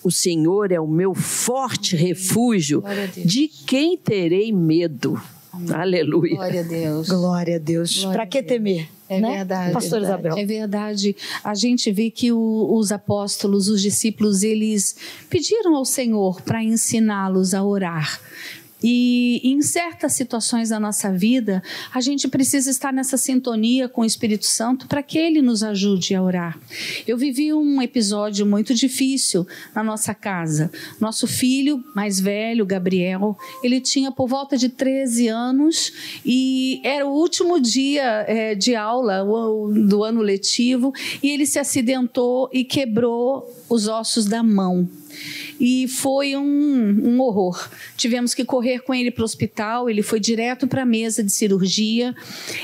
O Senhor é o meu forte refúgio. De quem terei medo? Amém. Aleluia. Glória a Deus. Glória a Deus. Para que temer? É né? verdade. Pastor verdade. Isabel. É verdade. A gente vê que o, os apóstolos, os discípulos, eles pediram ao Senhor para ensiná-los a orar. E em certas situações da nossa vida, a gente precisa estar nessa sintonia com o Espírito Santo para que ele nos ajude a orar. Eu vivi um episódio muito difícil na nossa casa. Nosso filho mais velho, Gabriel, ele tinha por volta de 13 anos e era o último dia é, de aula do ano letivo e ele se acidentou e quebrou os ossos da mão e foi um, um horror. Tivemos que correr com ele para o hospital, ele foi direto para a mesa de cirurgia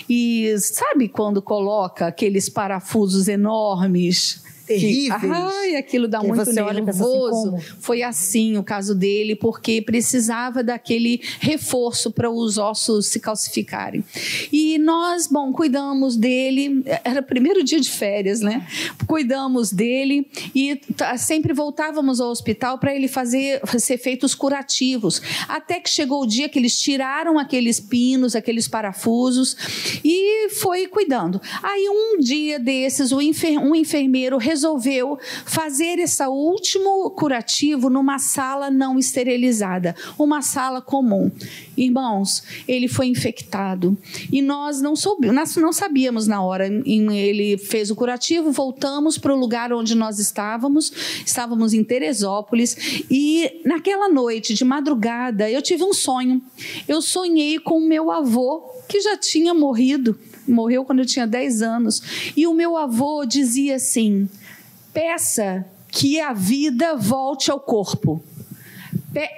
e sabe quando coloca aqueles parafusos enormes terríveis. Que, ai, aquilo dá muito assim, nervoso. Assim, Foi assim o caso dele, porque precisava daquele reforço para os ossos se calcificarem. E nós, bom, cuidamos dele. Era o primeiro dia de férias, né? Cuidamos dele e sempre voltávamos ao hospital para ele fazer ser feitos curativos. Até que chegou o dia que eles tiraram aqueles pinos, aqueles parafusos e foi cuidando. Aí um dia desses, um enfermeiro resolveu fazer esse último curativo numa sala não esterilizada, uma sala comum. Irmãos, ele foi infectado e nós não soubemos, nós não sabíamos na hora. Ele fez o curativo, voltamos para o lugar onde nós estávamos, estávamos em Teresópolis e naquela noite de madrugada eu tive um sonho. Eu sonhei com o meu avô que já tinha morrido morreu quando eu tinha 10 anos. E o meu avô dizia assim: peça que a vida volte ao corpo.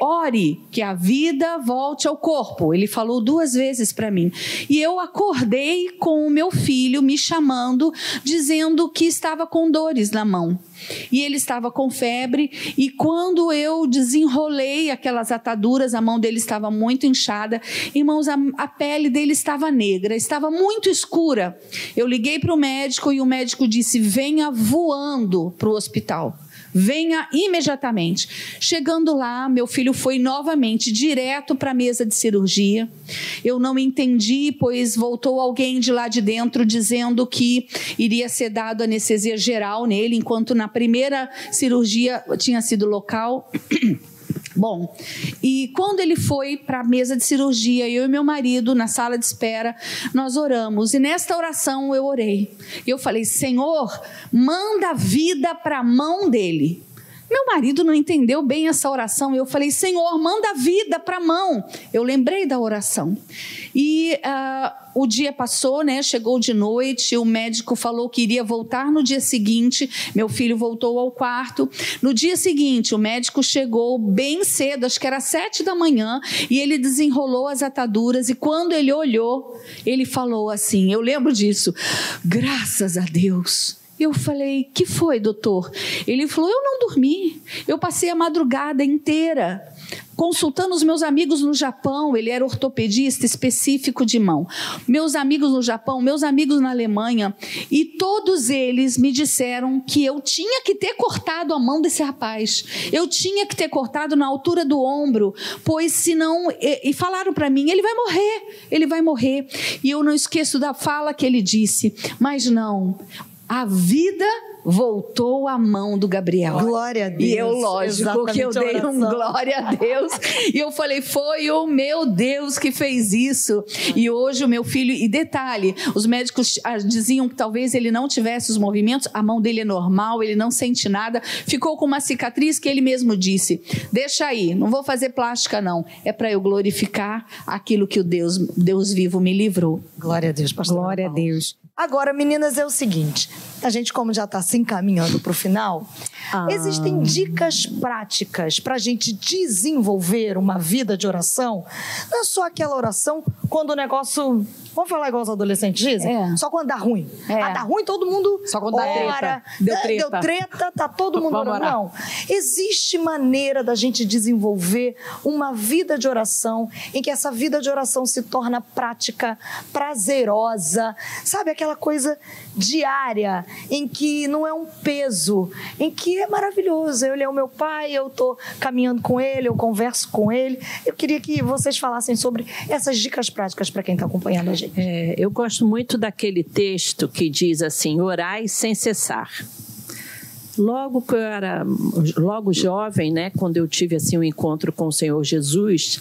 Ore que a vida volte ao corpo. Ele falou duas vezes para mim. E eu acordei com o meu filho me chamando, dizendo que estava com dores na mão. E ele estava com febre, e quando eu desenrolei aquelas ataduras, a mão dele estava muito inchada. Irmãos, a, a pele dele estava negra, estava muito escura. Eu liguei para o médico e o médico disse: venha voando para o hospital. Venha imediatamente. Chegando lá, meu filho foi novamente direto para a mesa de cirurgia. Eu não entendi, pois voltou alguém de lá de dentro dizendo que iria ser dado anestesia geral nele, enquanto na primeira cirurgia tinha sido local. Bom, e quando ele foi para a mesa de cirurgia, eu e meu marido, na sala de espera, nós oramos. E nesta oração eu orei. Eu falei: Senhor, manda vida para a mão dele. Meu marido não entendeu bem essa oração. Eu falei, Senhor, manda vida para a mão. Eu lembrei da oração. E uh, o dia passou, né? Chegou de noite. O médico falou que iria voltar no dia seguinte. Meu filho voltou ao quarto. No dia seguinte, o médico chegou bem cedo, acho que era sete da manhã, e ele desenrolou as ataduras. E quando ele olhou, ele falou assim: Eu lembro disso. Graças a Deus eu falei: Que foi, doutor? Ele falou: Eu não dormi. Eu passei a madrugada inteira consultando os meus amigos no Japão. Ele era ortopedista específico de mão. Meus amigos no Japão, meus amigos na Alemanha. E todos eles me disseram que eu tinha que ter cortado a mão desse rapaz. Eu tinha que ter cortado na altura do ombro, pois senão. E, e falaram para mim: ele vai morrer, ele vai morrer. E eu não esqueço da fala que ele disse: Mas não, a vida voltou à mão do Gabriel. Glória a Deus. E eu, lógico, que eu dei um glória a Deus. e eu falei, foi o meu Deus que fez isso. E hoje o meu filho, e detalhe, os médicos ah, diziam que talvez ele não tivesse os movimentos, a mão dele é normal, ele não sente nada. Ficou com uma cicatriz que ele mesmo disse: deixa aí, não vou fazer plástica, não. É para eu glorificar aquilo que o Deus, Deus vivo me livrou. Glória a Deus, pastor. Glória a Deus. Agora, meninas, é o seguinte: a gente, como já está se encaminhando para o final, ah. existem dicas práticas para a gente desenvolver uma vida de oração. Não é só aquela oração quando o negócio Vamos falar igual os adolescentes dizem? É. Só quando dá ruim. É. Ah, dá ruim, todo mundo Só quando dá treta. Deu treta. Deu treta, tá todo mundo orando. Não. Existe maneira da gente desenvolver uma vida de oração em que essa vida de oração se torna prática, prazerosa, sabe? Aquela coisa diária em que não é um peso, em que é maravilhoso. Ele é o meu pai, eu tô caminhando com ele, eu converso com ele. Eu queria que vocês falassem sobre essas dicas práticas para quem está acompanhando a gente. É, eu gosto muito daquele texto que diz assim: orai sem cessar. Logo que eu era logo jovem, né, quando eu tive assim um encontro com o Senhor Jesus,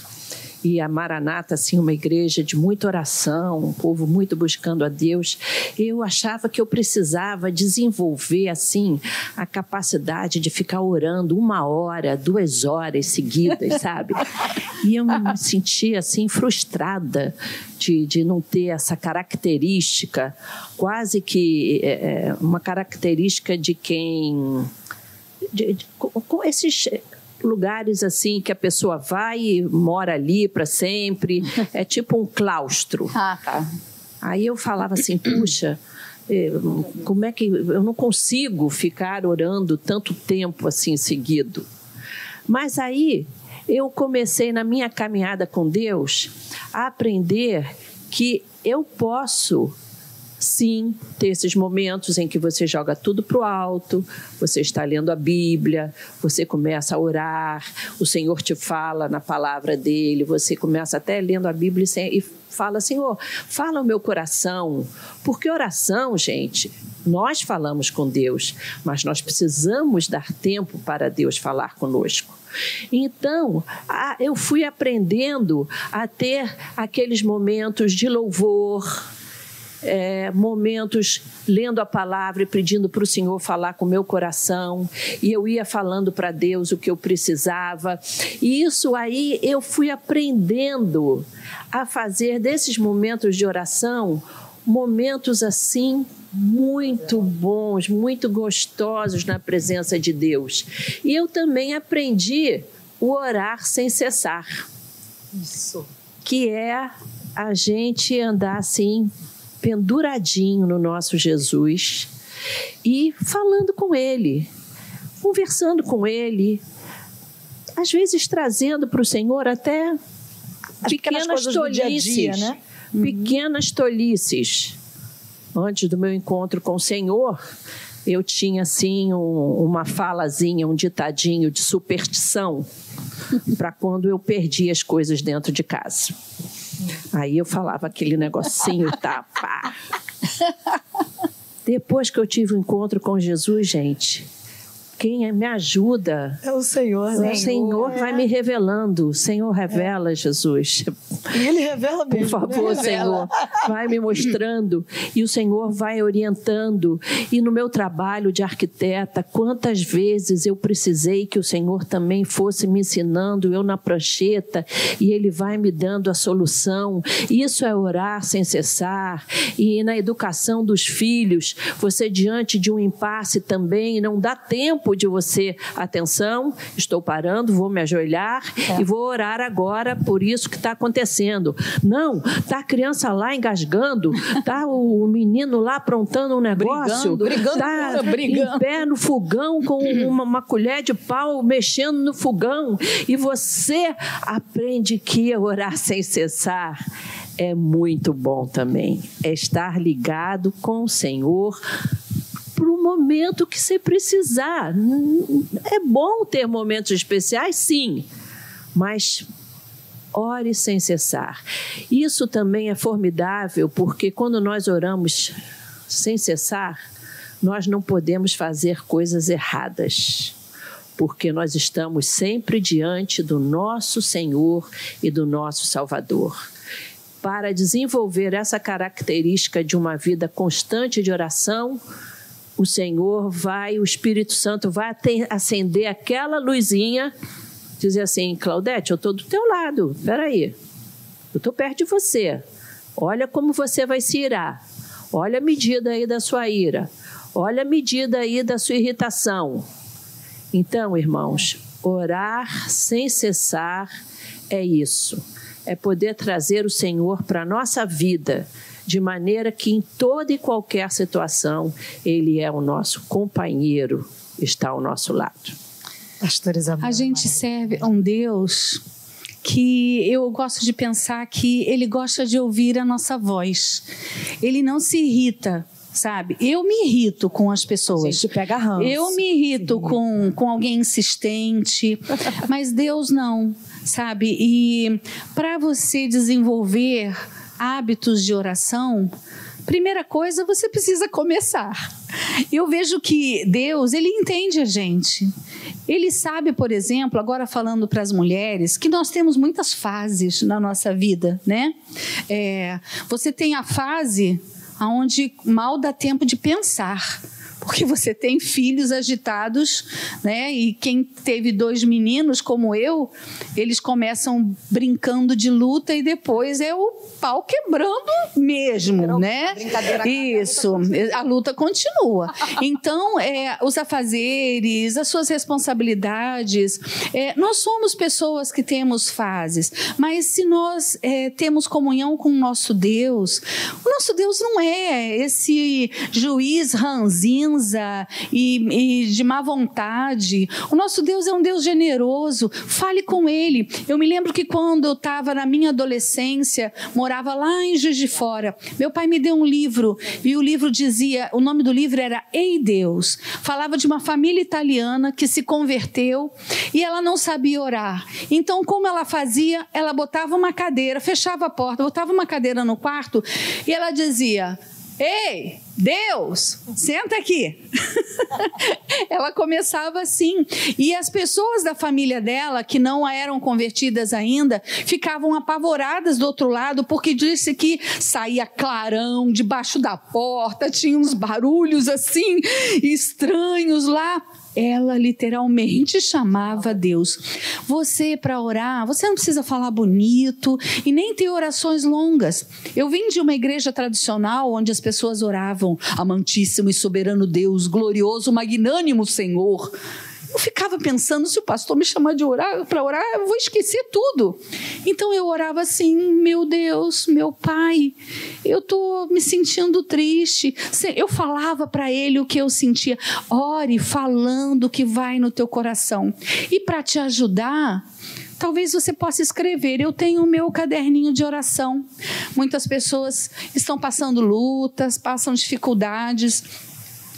e a Maranata, assim, uma igreja de muita oração, um povo muito buscando a Deus, eu achava que eu precisava desenvolver, assim, a capacidade de ficar orando uma hora, duas horas seguidas, sabe? E eu me sentia, assim, frustrada de, de não ter essa característica, quase que é, é uma característica de quem. De, de, com esses lugares assim que a pessoa vai e mora ali para sempre. É tipo um claustro. Ah, tá. Aí eu falava assim, puxa, eh, como é que eu não consigo ficar orando tanto tempo assim seguido? Mas aí eu comecei na minha caminhada com Deus a aprender que eu posso sim ter esses momentos em que você joga tudo para o alto, você está lendo a Bíblia, você começa a orar, o Senhor te fala na palavra dele, você começa até lendo a Bíblia e fala, Senhor, fala o meu coração, porque oração, gente, nós falamos com Deus, mas nós precisamos dar tempo para Deus falar conosco. Então, eu fui aprendendo a ter aqueles momentos de louvor, é, momentos lendo a palavra e pedindo para o Senhor falar com o meu coração, e eu ia falando para Deus o que eu precisava, e isso aí eu fui aprendendo a fazer desses momentos de oração momentos assim muito bons, muito gostosos na presença de Deus. E eu também aprendi o orar sem cessar. Isso. Que é a gente andar assim penduradinho no nosso Jesus e falando com Ele, conversando com Ele, às vezes trazendo para o Senhor até As pequenas tolices, dia dia, né? uhum. pequenas tolices. Antes do meu encontro com o Senhor, eu tinha assim um, uma falazinha, um ditadinho de superstição para quando eu perdi as coisas dentro de casa. Aí eu falava aquele negocinho, tá, pá. Depois que eu tive o um encontro com Jesus, gente, quem me ajuda. É o Senhor, né? O Senhor vai me revelando. O Senhor revela, é. Jesus. E Ele revela mesmo. Por favor, né? Senhor, vai me mostrando. E o Senhor vai orientando. E no meu trabalho de arquiteta, quantas vezes eu precisei que o Senhor também fosse me ensinando, eu na prancheta, e Ele vai me dando a solução. Isso é orar sem cessar. E na educação dos filhos, você diante de um impasse também, não dá tempo tempo de você, atenção, estou parando, vou me ajoelhar é. e vou orar agora por isso que está acontecendo. Não, tá a criança lá engasgando, tá o menino lá aprontando um negócio, brigando, tá brigando. em pé no fogão com uma, uma colher de pau mexendo no fogão e você aprende que orar sem cessar é muito bom também. É estar ligado com o Senhor para o momento que você precisar. É bom ter momentos especiais, sim, mas ore sem cessar. Isso também é formidável, porque quando nós oramos sem cessar, nós não podemos fazer coisas erradas, porque nós estamos sempre diante do nosso Senhor e do nosso Salvador. Para desenvolver essa característica de uma vida constante de oração, o Senhor vai, o Espírito Santo vai acender aquela luzinha, dizer assim, Claudete, eu estou do teu lado, peraí, eu estou perto de você, olha como você vai se irar, olha a medida aí da sua ira, olha a medida aí da sua irritação. Então, irmãos, orar sem cessar é isso, é poder trazer o Senhor para a nossa vida, de maneira que em toda e qualquer situação ele é o nosso companheiro, está ao nosso lado. Pastor Isabel, a gente serve a um Deus que eu gosto de pensar que ele gosta de ouvir a nossa voz. Ele não se irrita sabe? Eu me irrito com as pessoas. Gente pega ranço. Eu me irrito com, com alguém insistente, mas Deus não, sabe? E para você desenvolver hábitos de oração, primeira coisa, você precisa começar. Eu vejo que Deus, ele entende a gente. Ele sabe, por exemplo, agora falando para as mulheres, que nós temos muitas fases na nossa vida, né? É, você tem a fase onde mal dá tempo de pensar porque você tem filhos agitados, né? E quem teve dois meninos como eu, eles começam brincando de luta e depois é o pau quebrando mesmo, né? Isso, a luta continua. Então, é, os afazeres, as suas responsabilidades, é, nós somos pessoas que temos fases, mas se nós é, temos comunhão com o nosso Deus, o nosso Deus não é esse juiz ranzinho ranzinza e, e de má vontade. O nosso Deus é um Deus generoso. Fale com Ele. Eu me lembro que quando eu estava na minha adolescência, morava lá em Juiz de Fora, meu pai me deu um livro e o livro dizia, o nome do livro era Ei Deus. Falava de uma família italiana que se converteu e ela não sabia orar. Então, como ela fazia? Ela botava uma cadeira, fechava a porta, botava uma cadeira no quarto e ela dizia: Ei, Deus, senta aqui. ela começava assim. E as pessoas da família dela, que não eram convertidas ainda, ficavam apavoradas do outro lado, porque disse que saía clarão debaixo da porta, tinha uns barulhos assim estranhos lá ela literalmente chamava Deus. Você, para orar, você não precisa falar bonito e nem ter orações longas. Eu vim de uma igreja tradicional onde as pessoas oravam: Amantíssimo e soberano Deus, glorioso, magnânimo Senhor. Eu ficava pensando, se o pastor me chamar de orar para orar, eu vou esquecer tudo. Então eu orava assim, meu Deus, meu pai, eu tô me sentindo triste. Eu falava para ele o que eu sentia. Ore falando o que vai no teu coração. E para te ajudar, Talvez você possa escrever. Eu tenho o meu caderninho de oração. Muitas pessoas estão passando lutas, passam dificuldades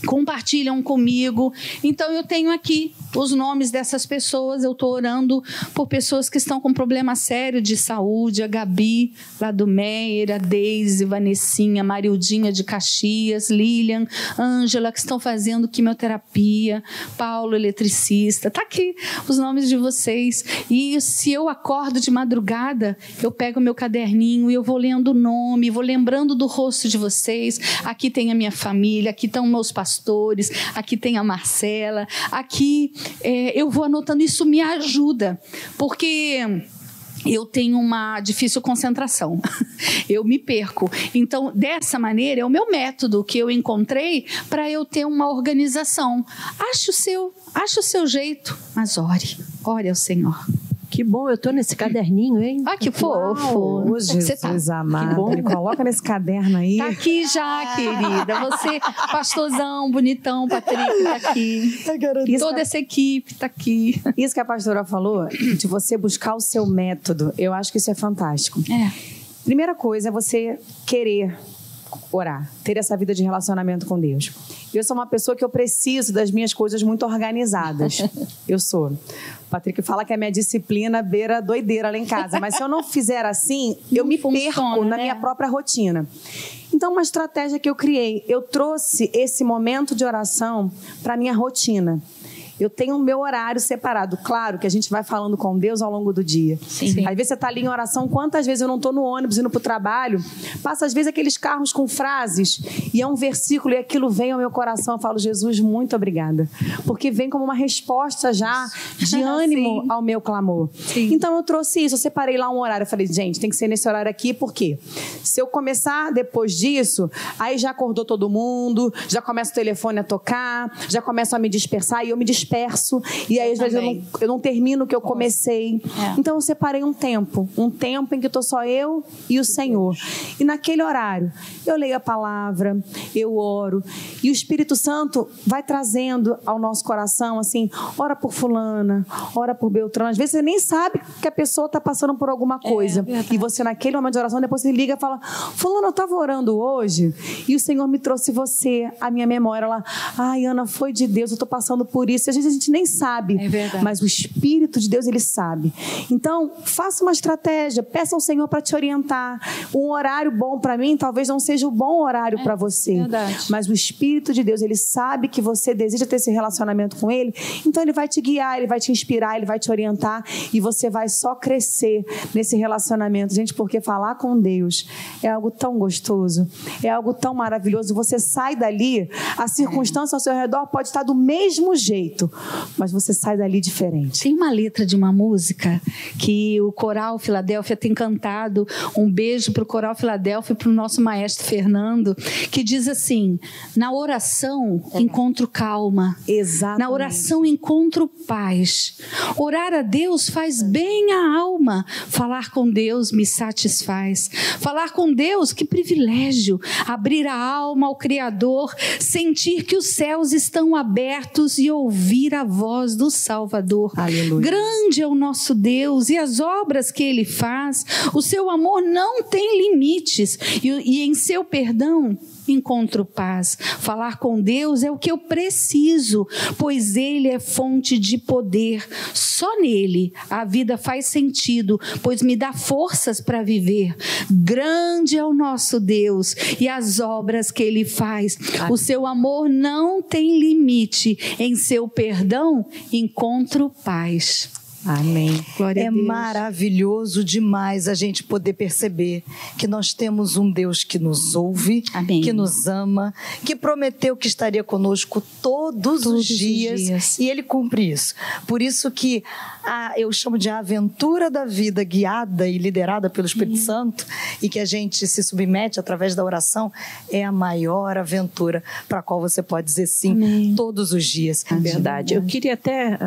compartilham comigo. Então eu tenho aqui os nomes dessas pessoas. Eu estou orando por pessoas que estão com problema sério de saúde. A Gabi, lá do Meira, a Deise, Vanessinha, Marildinha de Caxias, Lilian, Ângela, que estão fazendo quimioterapia, Paulo, eletricista. Está aqui os nomes de vocês. E se eu acordo de madrugada, eu pego meu caderninho e eu vou lendo o nome, vou lembrando do rosto de vocês. Aqui tem a minha família, aqui estão meus pastores, aqui tem a Marcela, aqui é, eu vou anotando, isso me ajuda, porque eu tenho uma difícil concentração. Eu me perco. Então, dessa maneira, é o meu método que eu encontrei para eu ter uma organização. Acho o seu, acho o seu jeito, mas ore, ore ao Senhor. Que bom, eu estou nesse caderninho, hein? Ah, que fofo. Ô, Jesus tá. amado. Me coloca nesse caderno aí. Tá aqui já, querida. Você, pastorzão, bonitão, Patrick, tá aqui. Toda essa equipe tá aqui. Isso que a pastora falou, de você buscar o seu método, eu acho que isso é fantástico. É. Primeira coisa é você querer orar, ter essa vida de relacionamento com Deus. Eu sou uma pessoa que eu preciso das minhas coisas muito organizadas. Eu sou. O Patrick fala que a minha disciplina beira doideira lá em casa, mas se eu não fizer assim, eu Não me funciona, perco na né? minha própria rotina. Então, uma estratégia que eu criei, eu trouxe esse momento de oração para minha rotina. Eu tenho o meu horário separado. Claro que a gente vai falando com Deus ao longo do dia. Sim. Às vezes você está ali em oração, quantas vezes eu não estou no ônibus indo para o trabalho, passa às vezes aqueles carros com frases, e é um versículo e aquilo vem ao meu coração. Eu falo, Jesus, muito obrigada. Porque vem como uma resposta já de ânimo Sim. ao meu clamor. Sim. Então eu trouxe isso, eu separei lá um horário. Eu falei, gente, tem que ser nesse horário aqui, por quê? Se eu começar depois disso, aí já acordou todo mundo, já começa o telefone a tocar, já começa a me dispersar e eu me disperso. E aí, às vezes, eu não, eu não termino o que eu comecei. É. Então eu separei um tempo, um tempo em que estou só eu e o Senhor. E naquele horário, eu leio a palavra, eu oro, e o Espírito Santo vai trazendo ao nosso coração assim, ora por fulana, ora por Beltrano. Às vezes você nem sabe que a pessoa está passando por alguma coisa. verdade. e você naquele momento de oração, depois você liga e fala: "Fulano, eu estava orando hoje e o Senhor me trouxe você à minha memória lá. Ai, Ana, foi de Deus, eu estou passando por isso". E às vezes a gente nem sabe, É verdade. mas o Espírito de Deus ele sabe. Então, faça uma estratégia, peça ao Senhor para te orientar. Um horário bom para mim talvez não seja o bom horário para você, É, verdade. mas o Espírito de Deus ele sabe que você deseja ter esse relacionamento com Ele, então ele vai te guiar, ele vai te inspirar, ele vai te orientar e você vai só crescer nesse relacionamento, gente, porque falar com Deus é algo tão gostoso, é algo tão maravilhoso. Você sai dali, a circunstância ao seu redor pode estar do mesmo jeito, mas você sai dali diferente. Tem uma letra de uma música que o Coral Filadélfia tem cantado. Um beijo para o Coral Filadélfia e para o nosso maestro Fernando, que diz assim: na oração encontro calma. Exatamente. Na oração encontro paz. Orar a Deus faz bem à alma. Falar com Deus me satisfaz. Falar com Deus, que privilégio. Abrir a alma ao Criador, sentir que os céus estão abertos e ouvir a voz do Salvador. Aleluia. Grande é o nosso Deus e as obras que ele faz. O seu amor não tem limites e, e em seu perdão encontro paz. Falar com Deus é o que eu preciso, pois Ele é fonte de poder. Só nele a vida faz sentido, pois me dá forças para viver. Grande é o nosso Deus e as obras que Ele faz. O seu amor não tem limite. Em seu perdão encontro paz. Amém. Glória É maravilhoso demais a gente poder perceber que nós temos um Deus que nos ouve, Amém. que nos ama, que prometeu que estaria conosco todos, Todos os os dias, dias. e ele cumpre isso. Por isso que a, eu chamo de a aventura da vida guiada e liderada pelo Espírito Santo e que a gente se submete através da oração é a maior aventura para a qual você pode dizer sim Amém. todos os dias. É verdade. Eu queria até.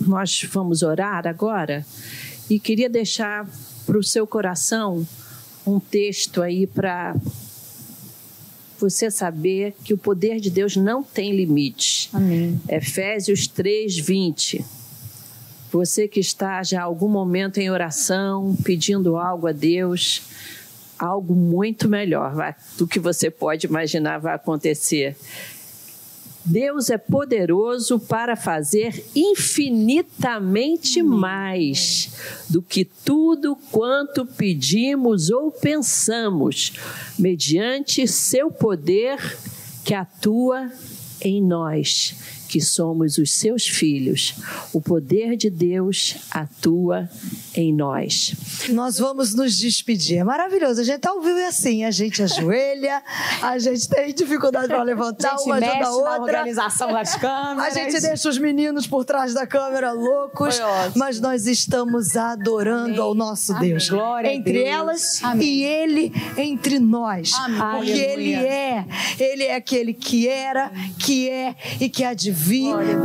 Nós vamos orar agora e queria deixar para o seu coração um texto aí para você saber que o poder de Deus não tem limite. Amém. Efésios 3, 20. Você que está já há algum momento em oração, pedindo algo a Deus, algo muito melhor do que você pode imaginar vai acontecer. Deus é poderoso para fazer infinitamente mais do que tudo quanto pedimos ou pensamos, mediante seu poder que atua em nós que somos os seus filhos. O poder de Deus atua em nós. Nós vamos nos despedir. É maravilhoso. A gente tá ao vivo e assim, a gente ajoelha, a gente tem dificuldade para levantar uma ajuda a outra. organização das câmeras. A gente deixa os meninos por trás da câmera loucos, mas nós estamos adorando Amém. ao nosso Amém. Deus. Glória entre Deus. elas Amém. e ele entre nós. Porque ele é, ele é aquele que era, que é e que há de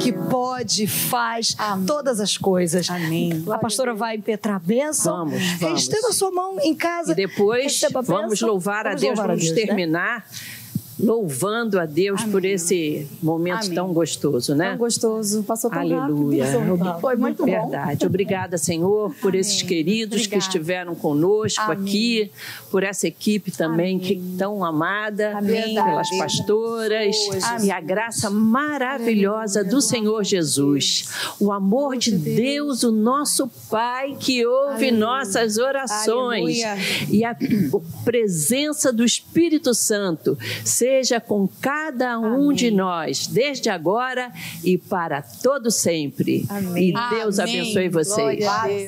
que pode, faz Amém. todas as coisas. Amém. A pastora vai impetrar a bênção. Vamos, vamos. Estenda a sua mão em casa. E depois vamos louvar vamos a Deus, louvar vamos a Deus, né? terminar. Né? Louvando a Deus Amém. por esse momento Amém. tão gostoso, né? Tão gostoso, passou tão Aleluia. rápido. Foi muito Verdade. bom. Verdade. Obrigada, Senhor, por Amém. esses queridos Obrigada. que estiveram conosco aqui, por essa equipe também que tão amada, pelas pastoras e a graça maravilhosa do Senhor Jesus. O amor de Deus, o nosso Pai que ouve nossas orações e a presença do Espírito Santo seja com cada um Amém. de nós, desde agora e para todo sempre. Amém. E Deus Amém. abençoe vocês.